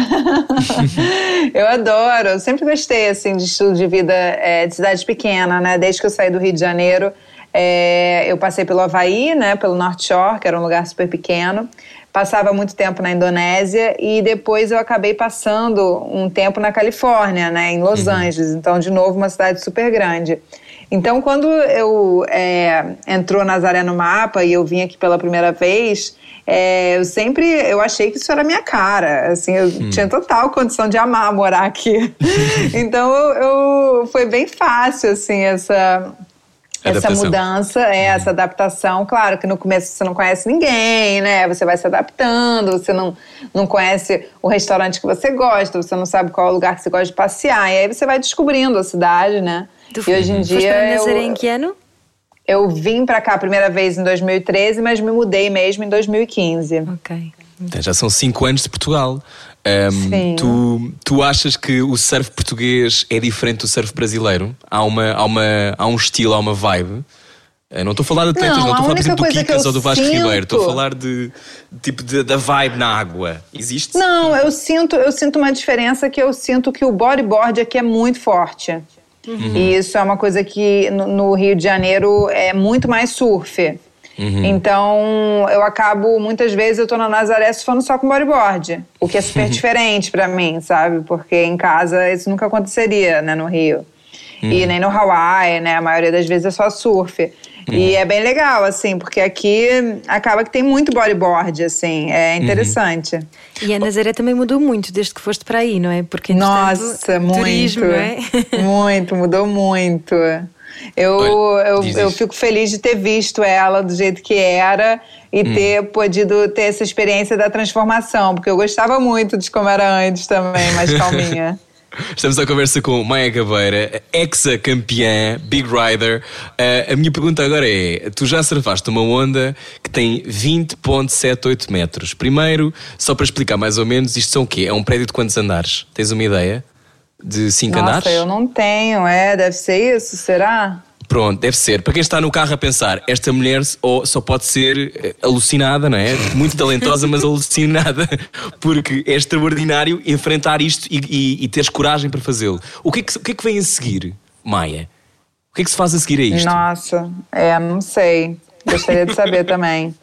eu adoro. Eu sempre gostei assim de estilo de vida é, de cidade pequena, né? Desde que eu saí do Rio de Janeiro, é, eu passei pelo Havaí, né? Pelo North Shore, que era um lugar super pequeno. Passava muito tempo na Indonésia e depois eu acabei passando um tempo na Califórnia, né? Em Los uhum. Angeles. Então, de novo, uma cidade super grande. Então, quando eu é, entrou Nazaré no mapa e eu vim aqui pela primeira vez, é, eu sempre eu achei que isso era minha cara. Assim, eu hum. tinha total condição de amar morar aqui. então eu, eu, foi bem fácil assim essa essa mudança, é, essa adaptação. Claro que no começo você não conhece ninguém, né? Você vai se adaptando, você não, não conhece o restaurante que você gosta, você não sabe qual é o lugar que você gosta de passear. E aí você vai descobrindo a cidade, né? Tu e hoje em dia. Eu, em que ano? Eu vim para cá a primeira vez em 2013, mas me mudei mesmo em 2015. Ok. Então, já são cinco anos de Portugal. Um, tu, tu achas que o surf português é diferente do surf brasileiro? Há, uma, há, uma, há um estilo, há uma vibe? Eu não estou a falar de atletas, não, não estou a falar, por exemplo, do Kikas ou do Vasco sinto... Ribeiro. Estou a falar de, tipo, de, da vibe na água. Existe? Não, eu sinto, eu sinto uma diferença que eu sinto que o bodyboard aqui é muito forte. Uhum. E isso é uma coisa que no, no, Rio de Janeiro é muito mais surf. Uhum. Então eu acabo, muitas vezes eu tô na Nazaré surfando só com bodyboard, o que é super diferente para mim, sabe? Porque em casa isso nunca aconteceria, né, no Rio. Uhum. E nem no Hawaii, né? A maioria das vezes é só surf. Uhum. E é bem legal, assim, porque aqui acaba que tem muito bodyboard, assim, é uhum. interessante. Uhum. E a Nazaré também mudou muito desde que foste para aí, não é? Porque Nossa, muito. Turismo, é? muito, mudou muito. Eu, Olha, eu, eu fico feliz de ter visto ela do jeito que era e Hum. ter podido ter essa experiência da transformação, porque eu gostava muito de como era antes também, mais calminha. Estamos à conversa com Maia Gabeira, ex-campeã, Big Rider. Uh, a minha pergunta agora é: tu já surfaste uma onda que tem 20,78 metros. Primeiro, só para explicar mais ou menos, isto são o quê? É um prédio de quantos andares? Tens uma ideia? De 5 Nossa, andares? eu não tenho, é? Deve ser isso, será? Pronto, deve ser. Para quem está no carro a pensar, esta mulher só pode ser eh, alucinada, não é? Muito talentosa, mas alucinada. Porque é extraordinário enfrentar isto e, e- e teres coragem para fazê-lo. O que, é que, o que é que vem a seguir, Maia? O que é que se faz a seguir a isto? Nossa, é, não sei. Gostaria de saber também.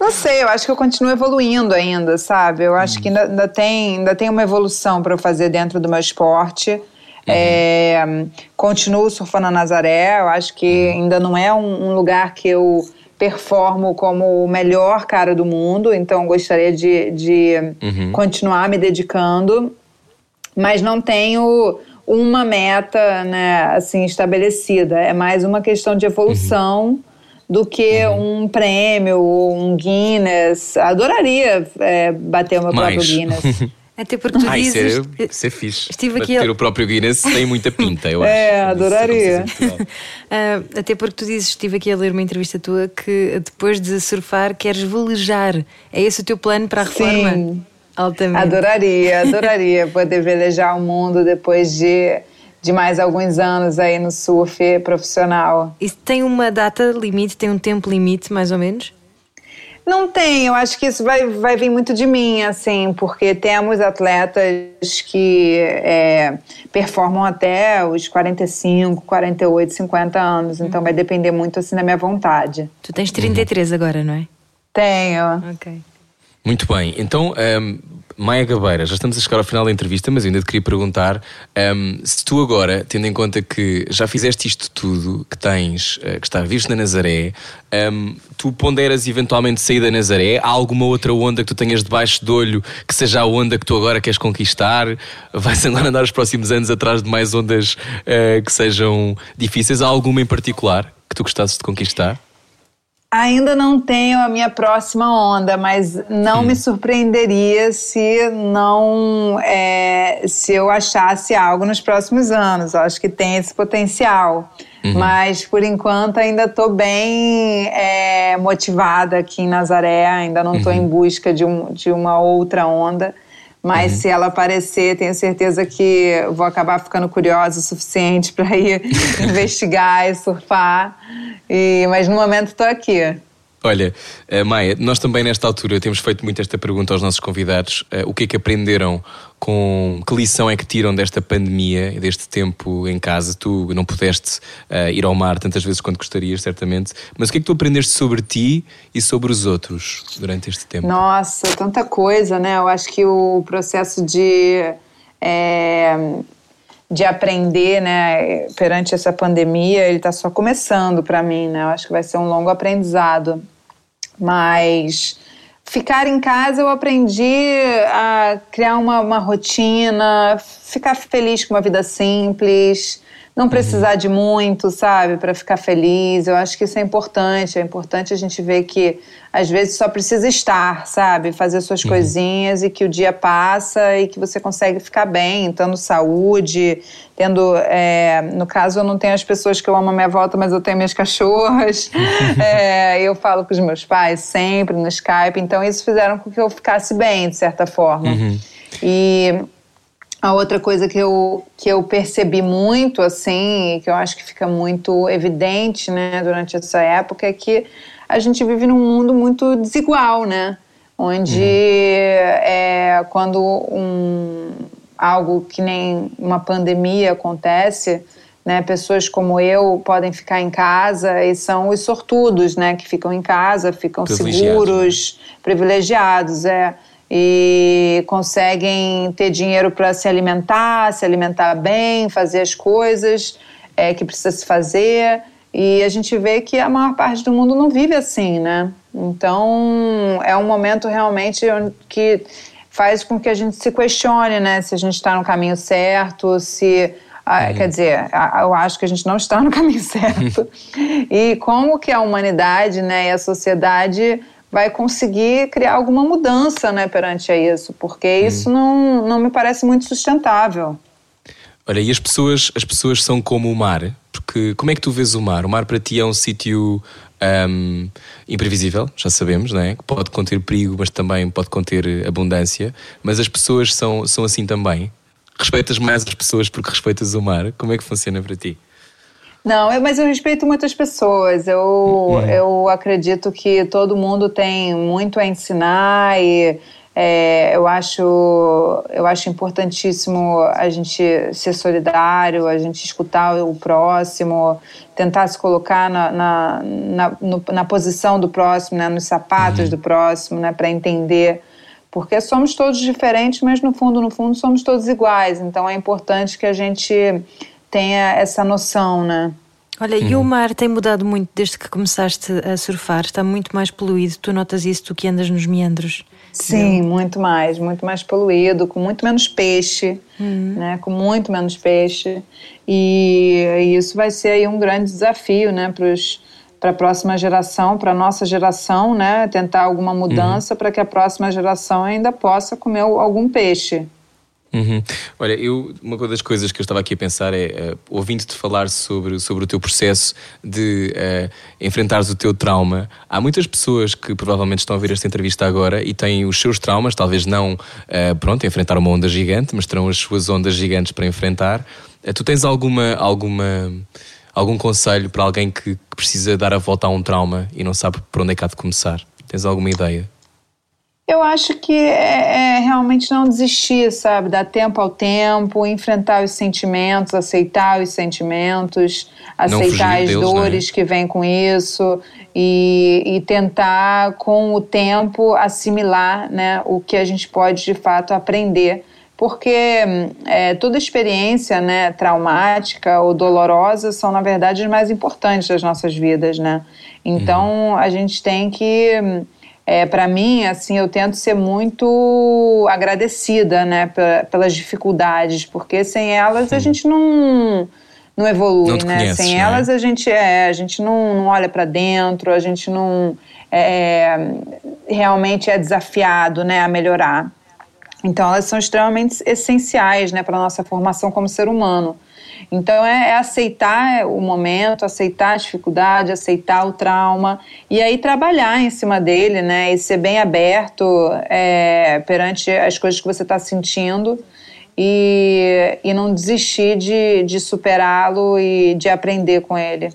Não sei, eu acho que eu continuo evoluindo ainda, sabe? Eu acho que ainda, ainda tem, ainda tem uma evolução para eu fazer dentro do meu esporte. É, continuo surfando a Nazaré, eu acho que ainda não é um, um lugar que eu performo como o melhor cara do mundo, então gostaria de, de continuar me dedicando mas não tenho uma meta né, assim estabelecida. É mais uma questão de evolução do que um prêmio ou um Guinness. Adoraria é, bater o meu próprio. Guinness. Até porque tu Ah, isso dizes. é, isso é fixe. Estive aqui Bater a- o próprio Guinness tem muita pinta, eu É, acho. adoraria. Ah, até porque tu dizes, estive aqui a ler uma entrevista tua que depois de surfar queres velejar. É esse o teu plano para a reforma? Sim. Altamente. Adoraria, adoraria poder velejar o mundo depois de, de mais alguns anos aí no surf profissional. Isso tem uma data limite, tem um tempo limite, mais ou menos? Não tem, eu acho que isso vai, vai vir muito de mim, assim, porque temos atletas que é, performam até os 45, 48, 50 anos, então vai depender muito assim da minha vontade. Tu tens 33 agora, não é? Tenho. Ok. Muito bem, então, ahm, Maia Gabeira, já estamos a chegar ao final da entrevista, mas eu ainda te queria perguntar ahm, se tu agora, tendo em conta que já fizeste isto tudo, que tens, eh, que está visto na Nazaré, ahm, tu ponderas eventualmente sair da Nazaré? Há alguma outra onda que tu tenhas debaixo do olho que seja a onda que tu agora queres conquistar? Vais agora andar os próximos anos atrás de mais ondas eh, que sejam difíceis? Há alguma em particular que tu gostasses de conquistar? Ainda não tenho a minha próxima onda, mas não me surpreenderia se não é, se eu achasse algo nos próximos anos. Eu acho que tem esse potencial. Mas por enquanto ainda estou bem é, motivada aqui em Nazaré, ainda não estou em busca de, um, de uma outra onda. Mas se ela aparecer, tenho certeza que vou acabar ficando curiosa o suficiente para ir investigar e surfar. E, mas no momento estou aqui. Olha, eh, Maia, nós também nesta altura temos feito muito esta pergunta aos nossos convidados: eh, o que é que aprenderam com que lição é que tiram desta pandemia, deste tempo em casa? Tu não pudeste eh, ir ao mar tantas vezes quanto gostarias, certamente, mas o que é que tu aprendeste sobre ti e sobre os outros durante este tempo? Nossa, tanta coisa, né? Eu acho que o processo de, é, de aprender, né, perante essa pandemia, ele está só começando para mim, né? Eu acho que vai ser um longo aprendizado. Mas ficar em casa eu aprendi a criar uma, uma rotina, ficar feliz com uma vida simples, não precisar de muito, sabe, para ficar feliz. Eu acho que isso é importante. É importante a gente ver que às vezes só precisa estar, sabe, fazer suas coisinhas e que o dia passa e que você consegue ficar bem, tendo saúde, tendo. é, no caso, eu não tenho as pessoas que eu amo à minha volta, mas eu tenho minhas cachorras. É, eu falo com os meus pais sempre no Skype. Então, isso fizeram com que eu ficasse bem, de certa forma. E a outra coisa que eu, que eu percebi muito, assim, e que eu acho que fica muito evidente, né, durante essa época, é que a gente vive num mundo muito desigual, né? Onde é, quando um, algo que nem uma pandemia acontece, né, pessoas como eu podem ficar em casa e são os sortudos, né, que ficam em casa, ficam seguros, privilegiados, é e conseguem ter dinheiro para se alimentar, se alimentar bem, fazer as coisas é, que precisa se fazer. E a gente vê que a maior parte do mundo não vive assim, né? Então é um momento realmente que faz com que a gente se questione, né? Se a gente está no caminho certo, se Ah, Quer dizer, eu acho que a gente não está no caminho certo. e como que a humanidade né, e a sociedade vai conseguir criar alguma mudança né, perante a isso, porque isso não, não me parece muito sustentável. Olha, e as pessoas, as pessoas são como o mar? Porque como é que tu vês o mar? O mar para ti é um sítio um, imprevisível, já sabemos, não é? Que pode conter perigo, mas também pode conter abundância. Mas as pessoas são, são assim também. Respeitas mais as pessoas porque respeitas o mar. Como é que funciona para ti? Não, eu, mas eu respeito muitas pessoas. Eu, eu acredito que todo mundo tem muito a ensinar e é, eu, acho, eu acho importantíssimo a gente ser solidário, a gente escutar o próximo, tentar se colocar na, na, na, no- na posição do próximo, né, nos sapatos do próximo, né, para entender. Porque somos todos diferentes, mas no fundo, no fundo, somos todos iguais. Então é importante que a gente tenha essa noção, né? Olha, e o mar tem mudado muito desde que começaste a surfar? Está muito mais poluído. Tu notas isso, tu que andas nos meandros? Sim, muito mais, muito mais poluído, com muito menos peixe, né? Com muito menos peixe. E, isso vai ser aí um grande desafio, né? Para a próxima geração, para a nossa geração, né? Tentar alguma mudança para que a próxima geração ainda possa comer algum peixe. Uhum. Olha, eu, uma das coisas que eu estava aqui a pensar é, eh, ouvindo-te falar sobre, sobre o teu processo de eh, enfrentares o teu trauma, há muitas pessoas que provavelmente estão a ver esta entrevista agora e têm os seus traumas, talvez não, eh, pronto, enfrentar uma onda gigante, mas terão as suas ondas gigantes para enfrentar. Tu tens alguma, alguma, algum conselho para alguém que, que precisa dar a volta a um trauma e não sabe por onde é que há de começar? Tens alguma ideia? Eu acho que é, é realmente não desistir, sabe? Dar tempo ao tempo, enfrentar os sentimentos, aceitar os sentimentos, Não aceitar as deles, não é? dores que vêm com isso e, e tentar, com o tempo, assimilar né, o que a gente pode de fato aprender. Porque é, toda experiência né, traumática ou dolorosa são, na verdade, as mais importantes das nossas vidas, né? Então, a gente tem que é, para mim, assim, eu tento ser muito agradecida, né, pe- pelas dificuldades, porque sem elas a gente não não evolui, Não né? sem né? elas a gente é, a gente não, não olha para dentro, a gente não é, realmente é desafiado, né, a melhorar. Então, elas são extremamente essenciais né, para nossa formação como ser humano. Então, é, é aceitar o momento, aceitar a dificuldade, aceitar o trauma e aí trabalhar em cima dele, né? E ser bem aberto é, perante as coisas que você está sentindo e, e não desistir de, de superá-lo e de aprender com ele.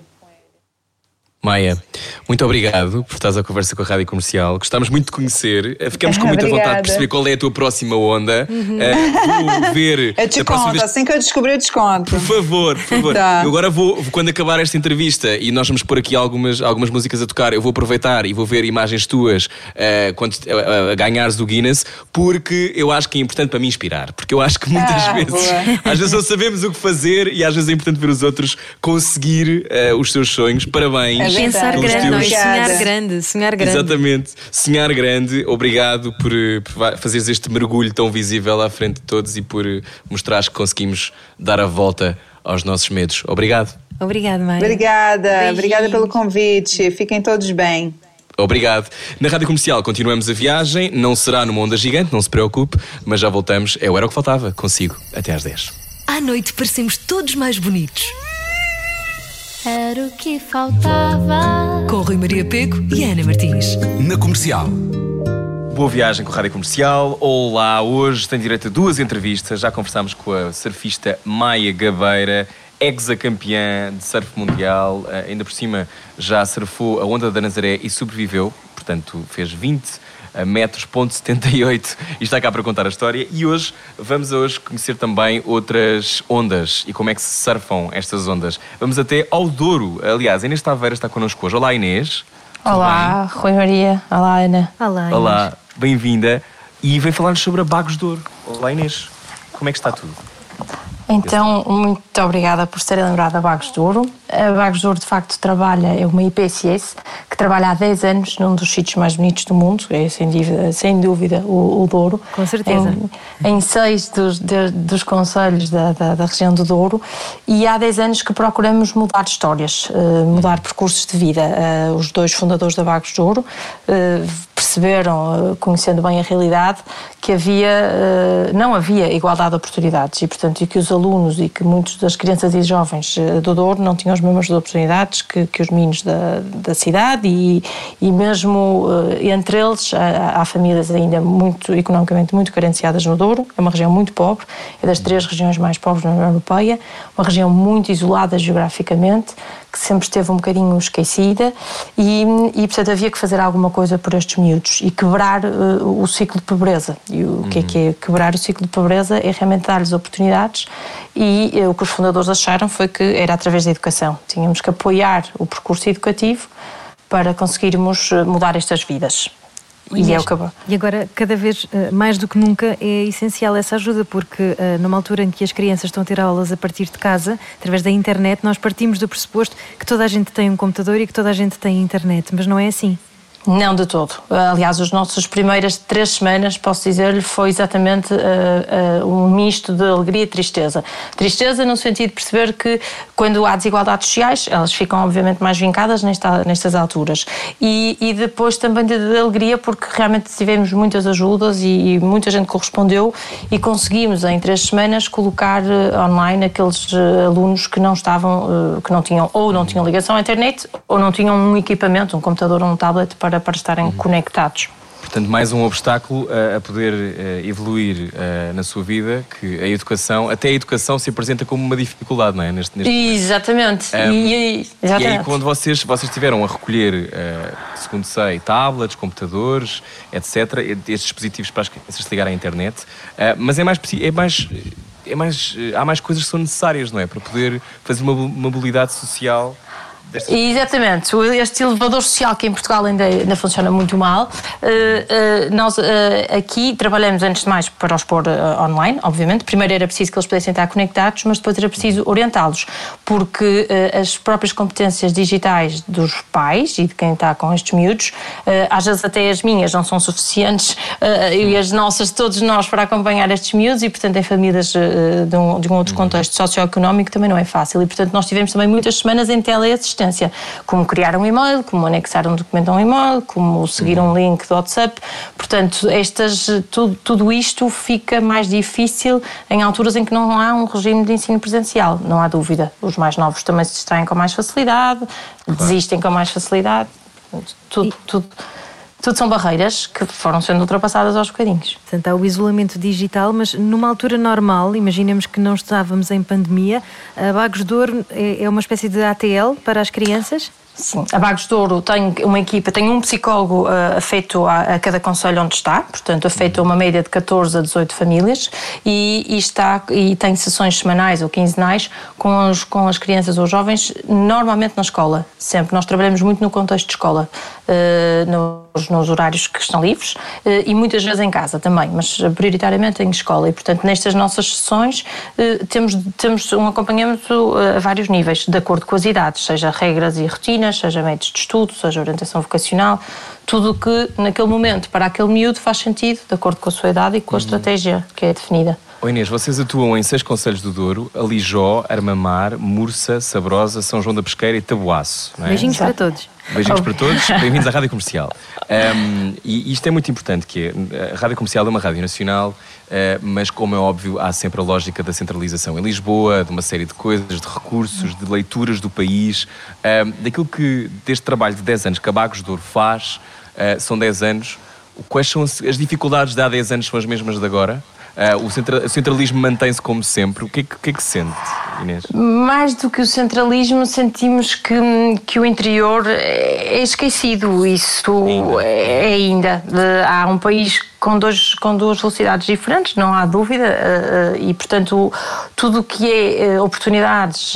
Maia, muito obrigado por estares à conversa com a Rádio Comercial. Gostámos muito de conhecer. Ficamos com muita vontade de perceber qual é a tua próxima onda. Eh, vou ver. Eu te da próxima conto, vez- assim que eu descobrir, eu te conto. Por favor, por favor. Tá. Eu agora vou, quando acabar esta entrevista e nós vamos pôr aqui algumas, algumas músicas a tocar, eu vou aproveitar e vou ver imagens tuas eh, quando eh, a ganhares do Guinness, porque eu acho que é importante para me inspirar. Porque eu acho que muitas Ah, vezes, boa. às vezes não sabemos o que fazer e às vezes é importante ver os outros conseguir os seus sonhos. Parabéns. É verdade. Pensar grande, não é? Sonhar grande, sonhar grande. Exatamente. Sonhar grande. Obrigado por, eh, por fazeres este mergulho tão visível à frente de todos e por eh, mostrares que conseguimos dar a volta aos nossos medos. Obrigado. Obrigada, Maia. Obrigada, Beijinhos. obrigada pelo convite. Fiquem todos bem. Obrigado. Na Rádio Comercial continuamos a viagem. Não será numa onda gigante, não se preocupe, mas já voltamos. É o Era o que Faltava. Consigo. Até às 10. À noite parecemos todos mais bonitos. Era o que faltava. Com Rui Maria Pego e Ana Martins. Na comercial. Boa viagem com a Rádio Comercial. Olá, hoje tem direito a duas entrevistas. Já conversámos com a surfista Maia Gabeira, ex-campeã de surf mundial. Eh, ainda por cima já surfou a onda da Nazaré e sobreviveu. Portanto, fez 20 metros, ponto 78 e está cá para contar a história. E hoje vamos hoje conhecer também outras ondas e como é que se surfam estas ondas. Vamos até ao Douro. Aliás, a Inês Taveira está connosco hoje. Olá, Inês. Olá, Rui Maria. Olá, Ana. Olá, bem? Olá, bem-vinda. E vem falar-nos sobre a Bagos de Ouro. Olá, Inês. Como é que está tudo? Então, muito obrigada por terem lembrado a Bagos de Ouro. A Bagos de Ouro, de facto, trabalha, é uma IPSS, que trabalha há 10 anos num dos sítios mais bonitos do mundo, é sem dúvida, sem dúvida o, o Douro. Com certeza. Em, em seis dos, de, dos conselhos da, da, da, região do Douro. E há 10 anos que procuramos mudar histórias, uh, mudar percursos de vida. Uh, os dois fundadores da Bagos de Ouro uh, perceberam, conhecendo bem a realidade, que havia, não havia igualdade de oportunidades. E, portanto, e que os alunos e que muitos das crianças e jovens eh, do Douro não tinham as mesmas oportunidades que, que os meninos da, da cidade e, e mesmo entre eles há, há, famílias ainda muito economicamente muito carenciadas no Douro, é uma região muito pobre, é das três regiões mais pobres na União Europeia, uma região muito isolada geograficamente, que sempre esteve um bocadinho esquecida e, e portanto havia que fazer alguma coisa por estes miúdos e quebrar uh, o ciclo de pobreza. E o uhum. que é que é quebrar o ciclo de pobreza? É realmente dar-lhes oportunidades e uh, o que os fundadores acharam foi que era através da educação. Tínhamos que apoiar o percurso educativo para conseguirmos uh, mudar estas vidas. E, é o E agora, cada vez eh, mais do que nunca, é essencial essa ajuda, porque eh, numa altura em que as crianças estão a ter aulas a partir de casa, através da internet, nós partimos do pressuposto que toda a gente tem um computador e que toda a gente tem internet, mas não é assim. Não de todo. Aliás, as nossas primeiras três semanas, posso dizer-lhe, foi exatamente uh, uh, um misto de alegria e tristeza. Tristeza no sentido de perceber que quando há desigualdades sociais, elas ficam obviamente mais vincadas nesta, nestas alturas. E, e depois também de, de, alegria porque realmente tivemos muitas ajudas e, e, muita gente correspondeu e conseguimos em três semanas colocar uh, online aqueles alunos que não estavam, que não tinham ou não tinham ligação à internet ou não tinham um equipamento, um computador ou um tablet para para, para estarem uhum. conectados. Portanto, mais um obstáculo a, a poder uh, evoluir uh, na sua vida, que a educação, até a educação se apresenta como uma dificuldade, não é? Neste, neste exatamente. Um, e, exatamente. E aí, quando vocês, vocês tiveram a recolher, uh, segundo sei, tablets, computadores, etc., estes dispositivos para as crianças se ligarem à internet, mas é mais, é mais é mais, há mais coisas que são necessárias, não é? Para poder fazer uma mobilidade social Exatamente. Este elevador social que em Portugal ainda, ainda funciona muito mal. Uh, uh, nós uh, aqui trabalhamos antes de mais para os pôr online, obviamente. Primeiro era preciso que eles pudessem estar conectados, mas depois era preciso orientá-los, porque as próprias competências digitais dos pais e de quem está com estes miúdos, às vezes até as minhas não são suficientes e as nossas, todos nós, para acompanhar estes miúdos e, portanto, em famílias de um, de um outro contexto socioeconómico também não é fácil. E, portanto, nós tivemos também muitas semanas em teleassistência assistência, como criar um e-mail, como anexar um documento a um e-mail, como seguir um link do WhatsApp. Portanto, estas, tudo, tudo isto fica mais difícil em alturas em que não há um regime de ensino presencial, não há dúvida. Os mais novos também se distraem com mais facilidade, claro. desistem com mais facilidade. Tudo, tudo tudo são barreiras que foram sendo ultrapassadas aos bocadinhos. Portanto, há o isolamento digital, mas numa altura normal, imaginemos que não estávamos em pandemia, a Bagos de Ouro é, é uma espécie de ATL para as crianças? Sim, a Bagos de Ouro tem uma equipa, tem um psicólogo uh, afeito a, a, cada conselho onde está, portanto, afeito a uma média de 14 a 18 famílias e, e, está, e tem sessões semanais ou quinzenais com, os, com as crianças ou jovens, normalmente na escola, sempre. Nós trabalhamos muito no contexto de escola, nos, nos, horários que estão livres uh, e muitas vezes em casa também, mas prioritariamente em escola. E, portanto, nestas nossas sessões temos, temos um acompanhamento a vários níveis, de acordo com as idades, seja regras e rotinas seja métodos de estudo, seja orientação vocacional, tudo o que naquele momento para aquele miúdo faz sentido, de acordo com a sua idade e com a uhum. estratégia que é definida. O Inês, vocês atuam em seis conselhos do Douro, Alijó, Armamar, Mursa, Sabrosa, São João da Pesqueira e Tabuaço. É? Beijinhos para todos. Beijinhos oh. para todos, bem-vindos à Rádio Comercial. Um, e isto é muito importante, que é, a Rádio Comercial é uma rádio nacional, uh, mas como é óbvio, há sempre a lógica da centralização em Lisboa, de uma série de coisas, de recursos, de leituras do país, um, daquilo que, deste trabalho de 10 anos que a Bagos de Ouro faz, uh, são 10 anos, quais são as dificuldades de há 10 anos são as mesmas de agora? Uh, o, centra, o, centralismo mantém-se como sempre. O que, é que, que, é que se sente, Inês? Mais do que o centralismo, sentimos que, que o interior é esquecido. Isso ainda. é ainda. Há um país com, dois, com duas velocidades diferentes, não há dúvida, eh, eh, e portanto tudo o que é eh, oportunidades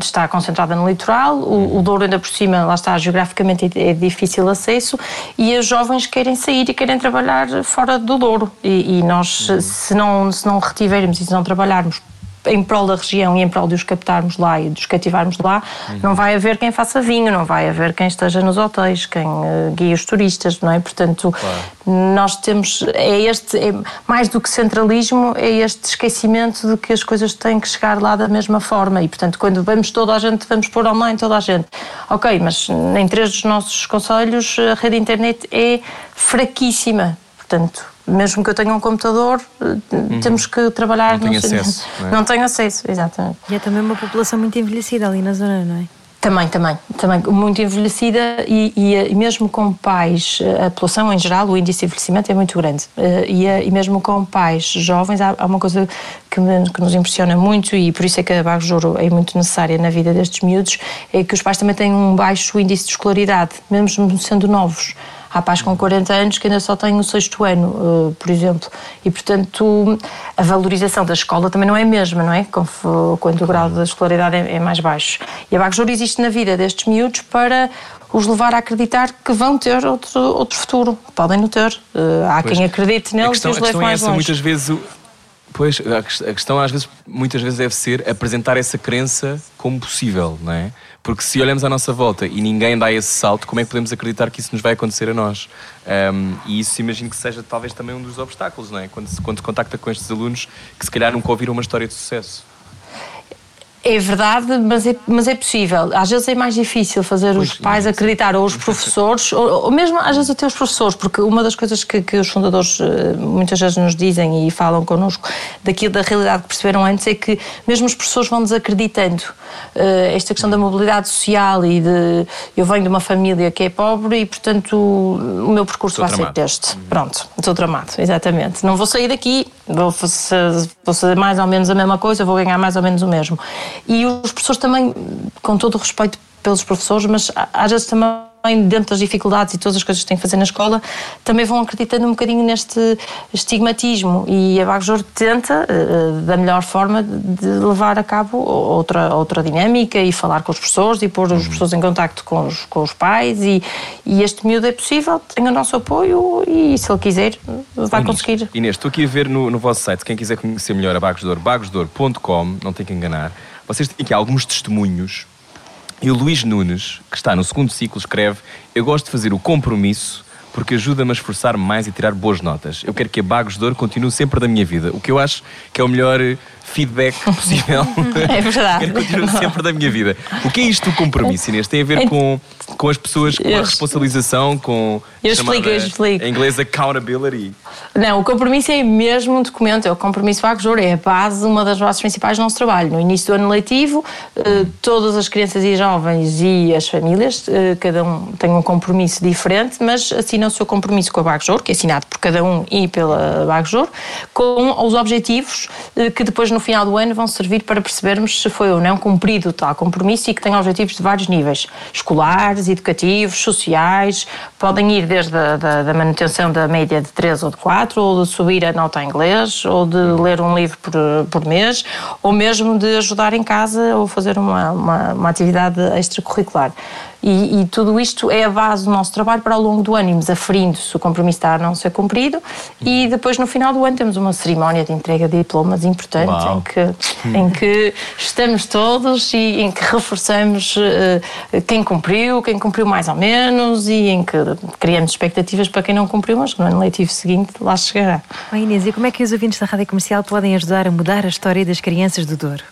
está concentrada no litoral, o, Douro ainda por cima, lá está, geograficamente é difícil acesso, e os jovens querem sair e querem trabalhar fora do Douro, e, e nós, se não, se não retivermos e se não trabalharmos em prol da região e em prol de os captarmos lá e de os cativarmos lá, uhum. não vai haver quem faça vinho, não vai haver quem esteja nos hotéis, quem uh, guie os turistas, não é? Portanto, claro. nós temos, é este, é, mais do que centralismo, é este esquecimento de que as coisas têm que chegar lá da mesma forma e, portanto, quando vamos toda a gente, vamos pôr online toda a gente. Ok, mas em três dos nossos conselhos a rede internet é fraquíssima. Portanto, mesmo que eu tenha um computador, uhum. temos que trabalhar. Não tenho acesso. Não, é? não tenho acesso, exatamente. E é também uma população muito envelhecida ali na zona, não é? Também, também, também muito envelhecida e, e, e, mesmo com pais, a população em geral, o índice de envelhecimento é muito grande. Eh, e, e mesmo com pais jovens, há, há uma coisa que, me, que, nos impressiona muito e por isso é que a de Ouro é muito necessária na vida destes miúdos, é que os pais também têm um baixo índice de escolaridade, mesmo sendo novos. Pais com 40 anos que ainda só têm o sexto ano, uh, por exemplo. E, portanto, a valorização da escola também não é a mesma, não é? Quando o grau da escolaridade é, é mais baixo. E a Bagos existe na vida destes miúdos para os levar a acreditar que vão ter outro, outro futuro. Podem não ter. Uh, há pois, quem acredite neles e os leve mais é essa, longe. Muitas vezes Pois, a questão às vezes, muitas vezes deve ser apresentar essa crença como possível, não é? Porque se olhamos à nossa volta e ninguém dá esse salto, como é que podemos acreditar que isso nos vai acontecer a nós? Um, e isso imagino que seja talvez também um dos obstáculos, não é? Quando se, quando se contacta com estes alunos que se calhar nunca ouviram uma história de sucesso. É verdade, mas é, mas é possível. Às vezes é mais difícil fazer pois, os pais acreditar, ou os professores, ou, ou, mesmo às vezes até os professores, porque uma das coisas que, que os fundadores eh, muitas vezes nos dizem e falam connosco daquilo da realidade que perceberam antes é que mesmo os professores vão desacreditando. Uh, esta questão da mobilidade social e de. Eu venho de uma família que é pobre e, portanto, o meu percurso estou vai tramado. ser este. Pronto, estou tramado, exatamente. Não vou sair daqui, vou vou fazer mais ou menos a mesma coisa, vou ganhar mais ou menos o mesmo. E os professores também, com todo o respeito pelos professores, mas às vezes também dentro das dificuldades e todas as coisas que têm que fazer na escola, também vão acreditando um bocadinho neste estigmatismo e a Bagos tenta, eh, da melhor forma, de levar a cabo outra, outra dinâmica e falar com os professores e pôr os uhum. professores em contacto com os, com os pais e, e este miúdo é possível, tem o nosso apoio e se ele quiser vai Inês, conseguir. Inês, estou aqui a ver no, no vosso site, quem quiser conhecer melhor a Bagos de Ouro, bagosdor.com, não tem que enganar, vocês têm aqui alguns testemunhos. E o Luís Nunes, que está no segundo ciclo, escreve: Eu gosto de fazer o compromisso porque ajuda-me a esforçar mais e tirar boas notas. Eu quero que a Bagos de Ouro continue sempre da minha vida. O que eu acho que é o melhor feedback possível. É verdade. Quero que continue sempre da minha vida. O que é isto do compromisso, Inês? Tem a ver com, com as pessoas, com a responsabilização, com. Eu explico, eu explico. Em inglês, accountability. Não, o compromisso é mesmo um documento, é o compromisso Bagos de Ouro, é a base, uma das bases principais do nosso trabalho. No início do ano letivo, eh, todas as crianças e jovens e as famílias, eh, cada um tem um compromisso diferente, mas assinam o seu compromisso com a Ouro, que é assinado por cada um e pela Ouro, com os objetivos eh, que depois no final do ano vão servir para percebermos se foi ou não cumprido tal compromisso e que tem objetivos de vários níveis, escolares, educativos, sociais, podem ir desde a da, da manutenção da média de 3 ou de 4, ou de subir a nota em inglês, ou de ler um livro por, por mês, ou mesmo de ajudar em casa ou fazer uma, uma, uma atividade extracurricular. E, e, tudo isto é a base do nosso trabalho para ao longo do ano irmos aferindo se o compromisso está a não ser cumprido e depois no final do ano temos uma cerimónia de entrega de diplomas importante em que, em que estamos todos e em que reforçamos uh, quem cumpriu, quem cumpriu mais ou menos e em que criamos expectativas para quem não cumpriu, mas no ano letivo seguinte lá chegará. Oh Inês, e como é que os ouvintes da Rádio Comercial podem ajudar a mudar a história das crianças do Douro?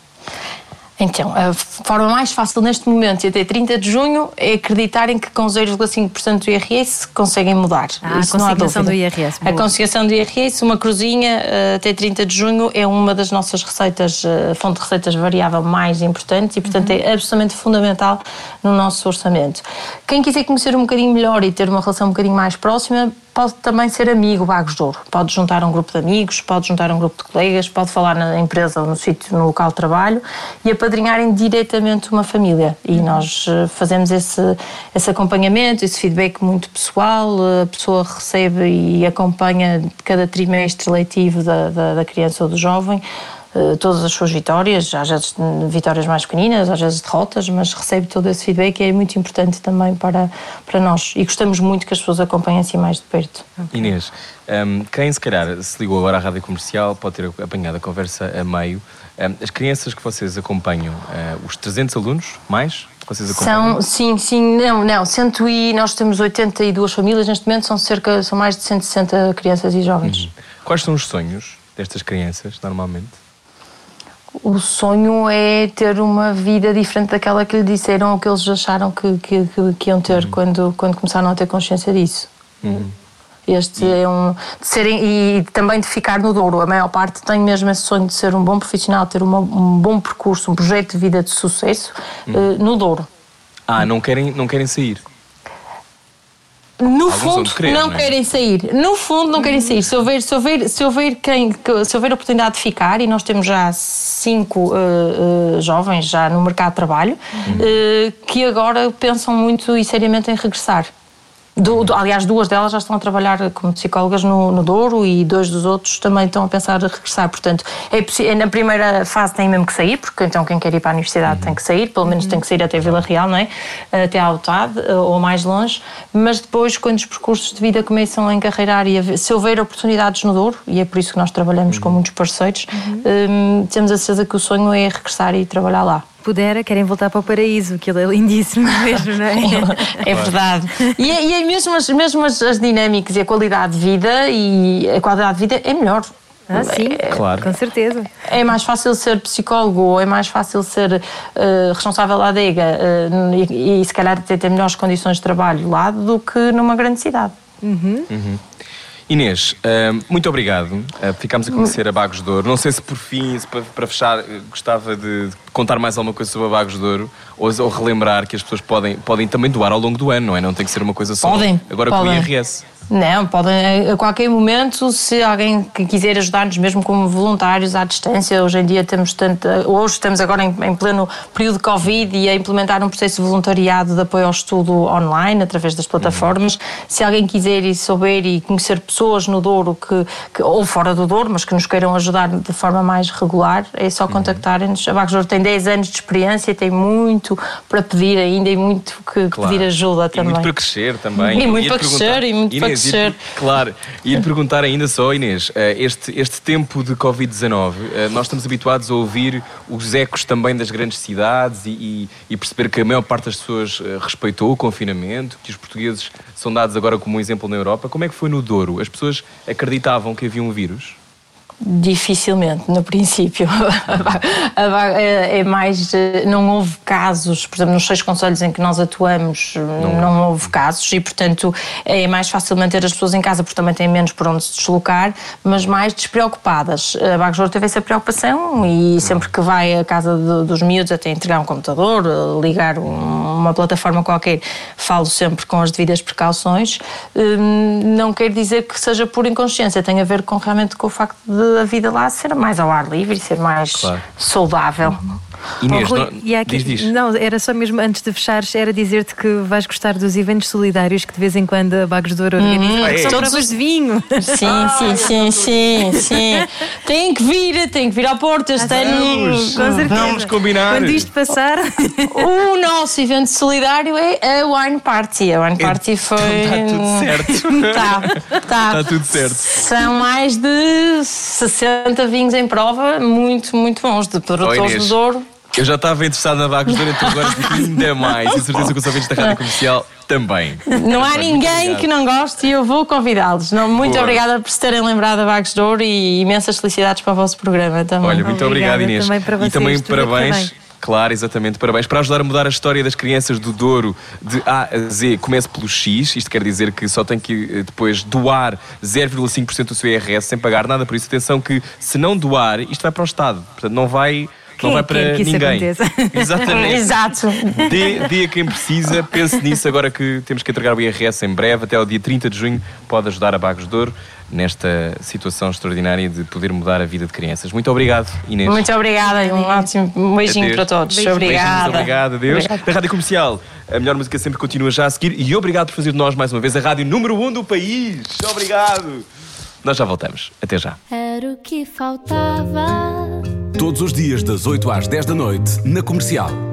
Então, a forma mais fácil neste momento e até 30 de junho é acreditarem que com 0,5% do IRS conseguem mudar. Ah, Isso a consignação do IRS. Boa. A consignação do IRS, uma cruzinha eh, até 30 de junho é uma das nossas receitas, eh, fonte de receitas variável mais importante e, portanto, uhum. é absolutamente fundamental no nosso orçamento. Quem quiser conhecer um bocadinho melhor e ter uma relação um bocadinho mais próxima, pode também ser amigo Bagos de Ouro. Pode juntar um grupo de amigos, pode juntar um grupo de colegas, pode falar na empresa ou no sítio, no local de trabalho e apadrinharem diretamente uma família. E nós eh, fazemos esse, esse acompanhamento, esse feedback muito pessoal. A pessoa recebe e acompanha cada trimestre letivo da, da, da criança ou do jovem todas as suas vitórias, às vezes vitórias mais pequeninas, às vezes derrotas, mas recebe todo esse feedback e é muito importante também para, para nós. E gostamos muito que as pessoas acompanhem assim mais de perto. Inês, um, quem se calhar se ligou agora à rádio comercial pode ter apanhado a conversa a meio. Um, as crianças que vocês acompanham, uh, os 300 alunos, mais? São, sim, sim, não, não, cento e, nós temos 82 famílias neste momento, são cerca, são mais de 160 crianças e jovens. Uhum. Quais são os sonhos destas crianças, normalmente? O sonho é ter uma vida diferente daquela que lhe disseram ou que eles acharam que, que, que, que iam ter uhum. quando, quando começaram a ter consciência disso. Uhum. Este e... é um. De serem, e também de ficar no Douro. A maior parte tem mesmo esse sonho de ser um bom profissional, ter uma, um bom percurso, um projeto de vida de sucesso uhum. uh, no Douro. Ah, não querem, não querem sair? No fundo querer, não, não é? querem sair. No fundo não querem sair. Se houver, se houver, se houver, quem, se houver oportunidade de ficar, e nós temos já cinco uh, uh, jovens já no mercado de trabalho, uhum. uh, que agora pensam muito e seriamente em regressar. Do, do, aliás, duas delas já estão a trabalhar como psicólogas no, no Douro e dois dos outros também estão a pensar a regressar. Portanto, é na primeira fase tem mesmo que sair, porque então quem quer ir para a universidade uhum. tem que sair, pelo menos uhum. tem que sair até Vila Real, não é? Até a Autade eh, ou mais longe. Mas depois, quando os percursos de vida começam a encarreirar e a, se houver oportunidades no Douro, e é por isso que nós trabalhamos uhum. com muitos parceiros, um, temos a certeza que o sonho é regressar e trabalhar lá pudera, querem voltar para o paraíso, aquilo é lindíssimo mesmo, não é? é verdade. E, é, e é mesmo, as, mesmo as, as dinâmicas e a qualidade de vida e a qualidade de vida é melhor. Ah, sim, é, claro. com certeza. É mais fácil ser psicólogo, ou é mais fácil ser uh, responsável da adega uh, e, e, se calhar ter, ter melhores condições de trabalho lá do que numa grande cidade. Uhum. Uhum. Inês, muito obrigado. Uh, ficámos a conhecer a Bagos de Ouro. Não sei se por fim, se para, fechar, eh, gostava de contar mais alguma coisa sobre a Bagos de Ouro ou, ou, relembrar que as pessoas podem, podem também doar ao longo do ano, não é? Não tem que ser uma coisa só. Podem. Agora podem. com o IRS. Não, podem a qualquer momento, se alguém que quiser ajudar-nos, mesmo como voluntários à distância, hoje em dia temos tanto, hoje estamos agora em, em, pleno período de Covid e a implementar um processo de voluntariado de apoio ao estudo online, através das plataformas. Se alguém quiser e souber e conhecer pessoas no Douro, que, que, ou fora do Douro, mas que nos queiram ajudar de forma mais regular, é só contactarem-nos. A Vagos Douro tem 10 anos de experiência, tem muito para pedir ainda e muito que claro. pedir ajuda também. E muito para crescer também. E muito para crescer e muito para crescer. Claro, e perguntar ainda só, Inês, eh, este, este tempo de Covid-19, eh, nós estamos habituados a ouvir os ecos também das grandes cidades e, e, perceber que a maior parte das pessoas eh, respeitou o confinamento, que os portugueses são dados agora como um exemplo na Europa. Como é que foi no Douro? As pessoas acreditavam que havia um vírus? Dificilmente, no princípio. É, mais. Não houve casos, por exemplo, nos seis conselhos em que nós atuamos, não, não houve casos e, portanto, é mais fácil manter as pessoas em casa porque também têm menos por onde se deslocar, mas mais despreocupadas. A Bagos teve essa preocupação e sempre que vai à casa de, dos miúdos até entregar um computador, ligar um, uma plataforma qualquer, falo sempre com as devidas precauções. Hum, não quer dizer que seja por inconsciência, tem a ver com realmente com o facto de a vida lá ser mais ao ar livre ser mais claro. saudável. Inês, oh, Rui, não, aqui, diz, diz. não, era só mesmo antes de fechares, era dizer-te que vais gostar dos eventos solidários que de vez em quando a Bagos de Ouro organiza, uhum. que são Todos... provas de vinho. Sim, sim, sim, sim, sim. Tem que vir, tem que vir ao Porto este ano. Vamos, com certeza. Vamos combinar. Quando isto passar. O nosso evento solidário é a Wine Party. A Wine Party foi. Está tudo certo. Está, está. Está tudo certo. São mais de 60 vinhos em prova, muito, muito bons, de produtores do Douro. Eu já estava interessado na Vagos durante agora ainda mais. E certeza que os ouvintes da Rádio Comercial também. Não há ninguém que não goste e eu vou convidá-los. Muito Boa. obrigada por se terem lembrado da Vagos de Ouro e imensas felicidades para o vosso programa também. Olha, muito obrigado, Inês. Também para vocês, e também parabéns. Claro, exatamente. Parabéns. Para ajudar a mudar a história das crianças do Douro de A a Z, comece pelo X. Isto quer dizer que só tem que eh, depois doar 0,5% do seu IRS sem pagar nada. Por isso, atenção que se não doar, isto vai para o Estado. Portanto, não vai quem não vai para que ninguém. Exatamente. Exato. Dê, dê a quem precisa, pense nisso agora que temos que entregar o IRS em breve, até ao dia 30 de junho, pode ajudar a Bagos de Ouro nesta situação extraordinária de poder mudar a vida de crianças. Muito obrigado, Inês. Muito obrigada e um ótimo beijinho Adeus. para todos. Beijinho. Obrigada. obrigado, adeus. Obrigado. A Rádio Comercial, a melhor música sempre continua já a seguir e obrigado por fazer de nós mais uma vez a rádio número 1 um do país. Obrigado. Nós já voltamos. Até já. Era o que faltava Todos os dias, das 8 às 10 da noite, na comercial.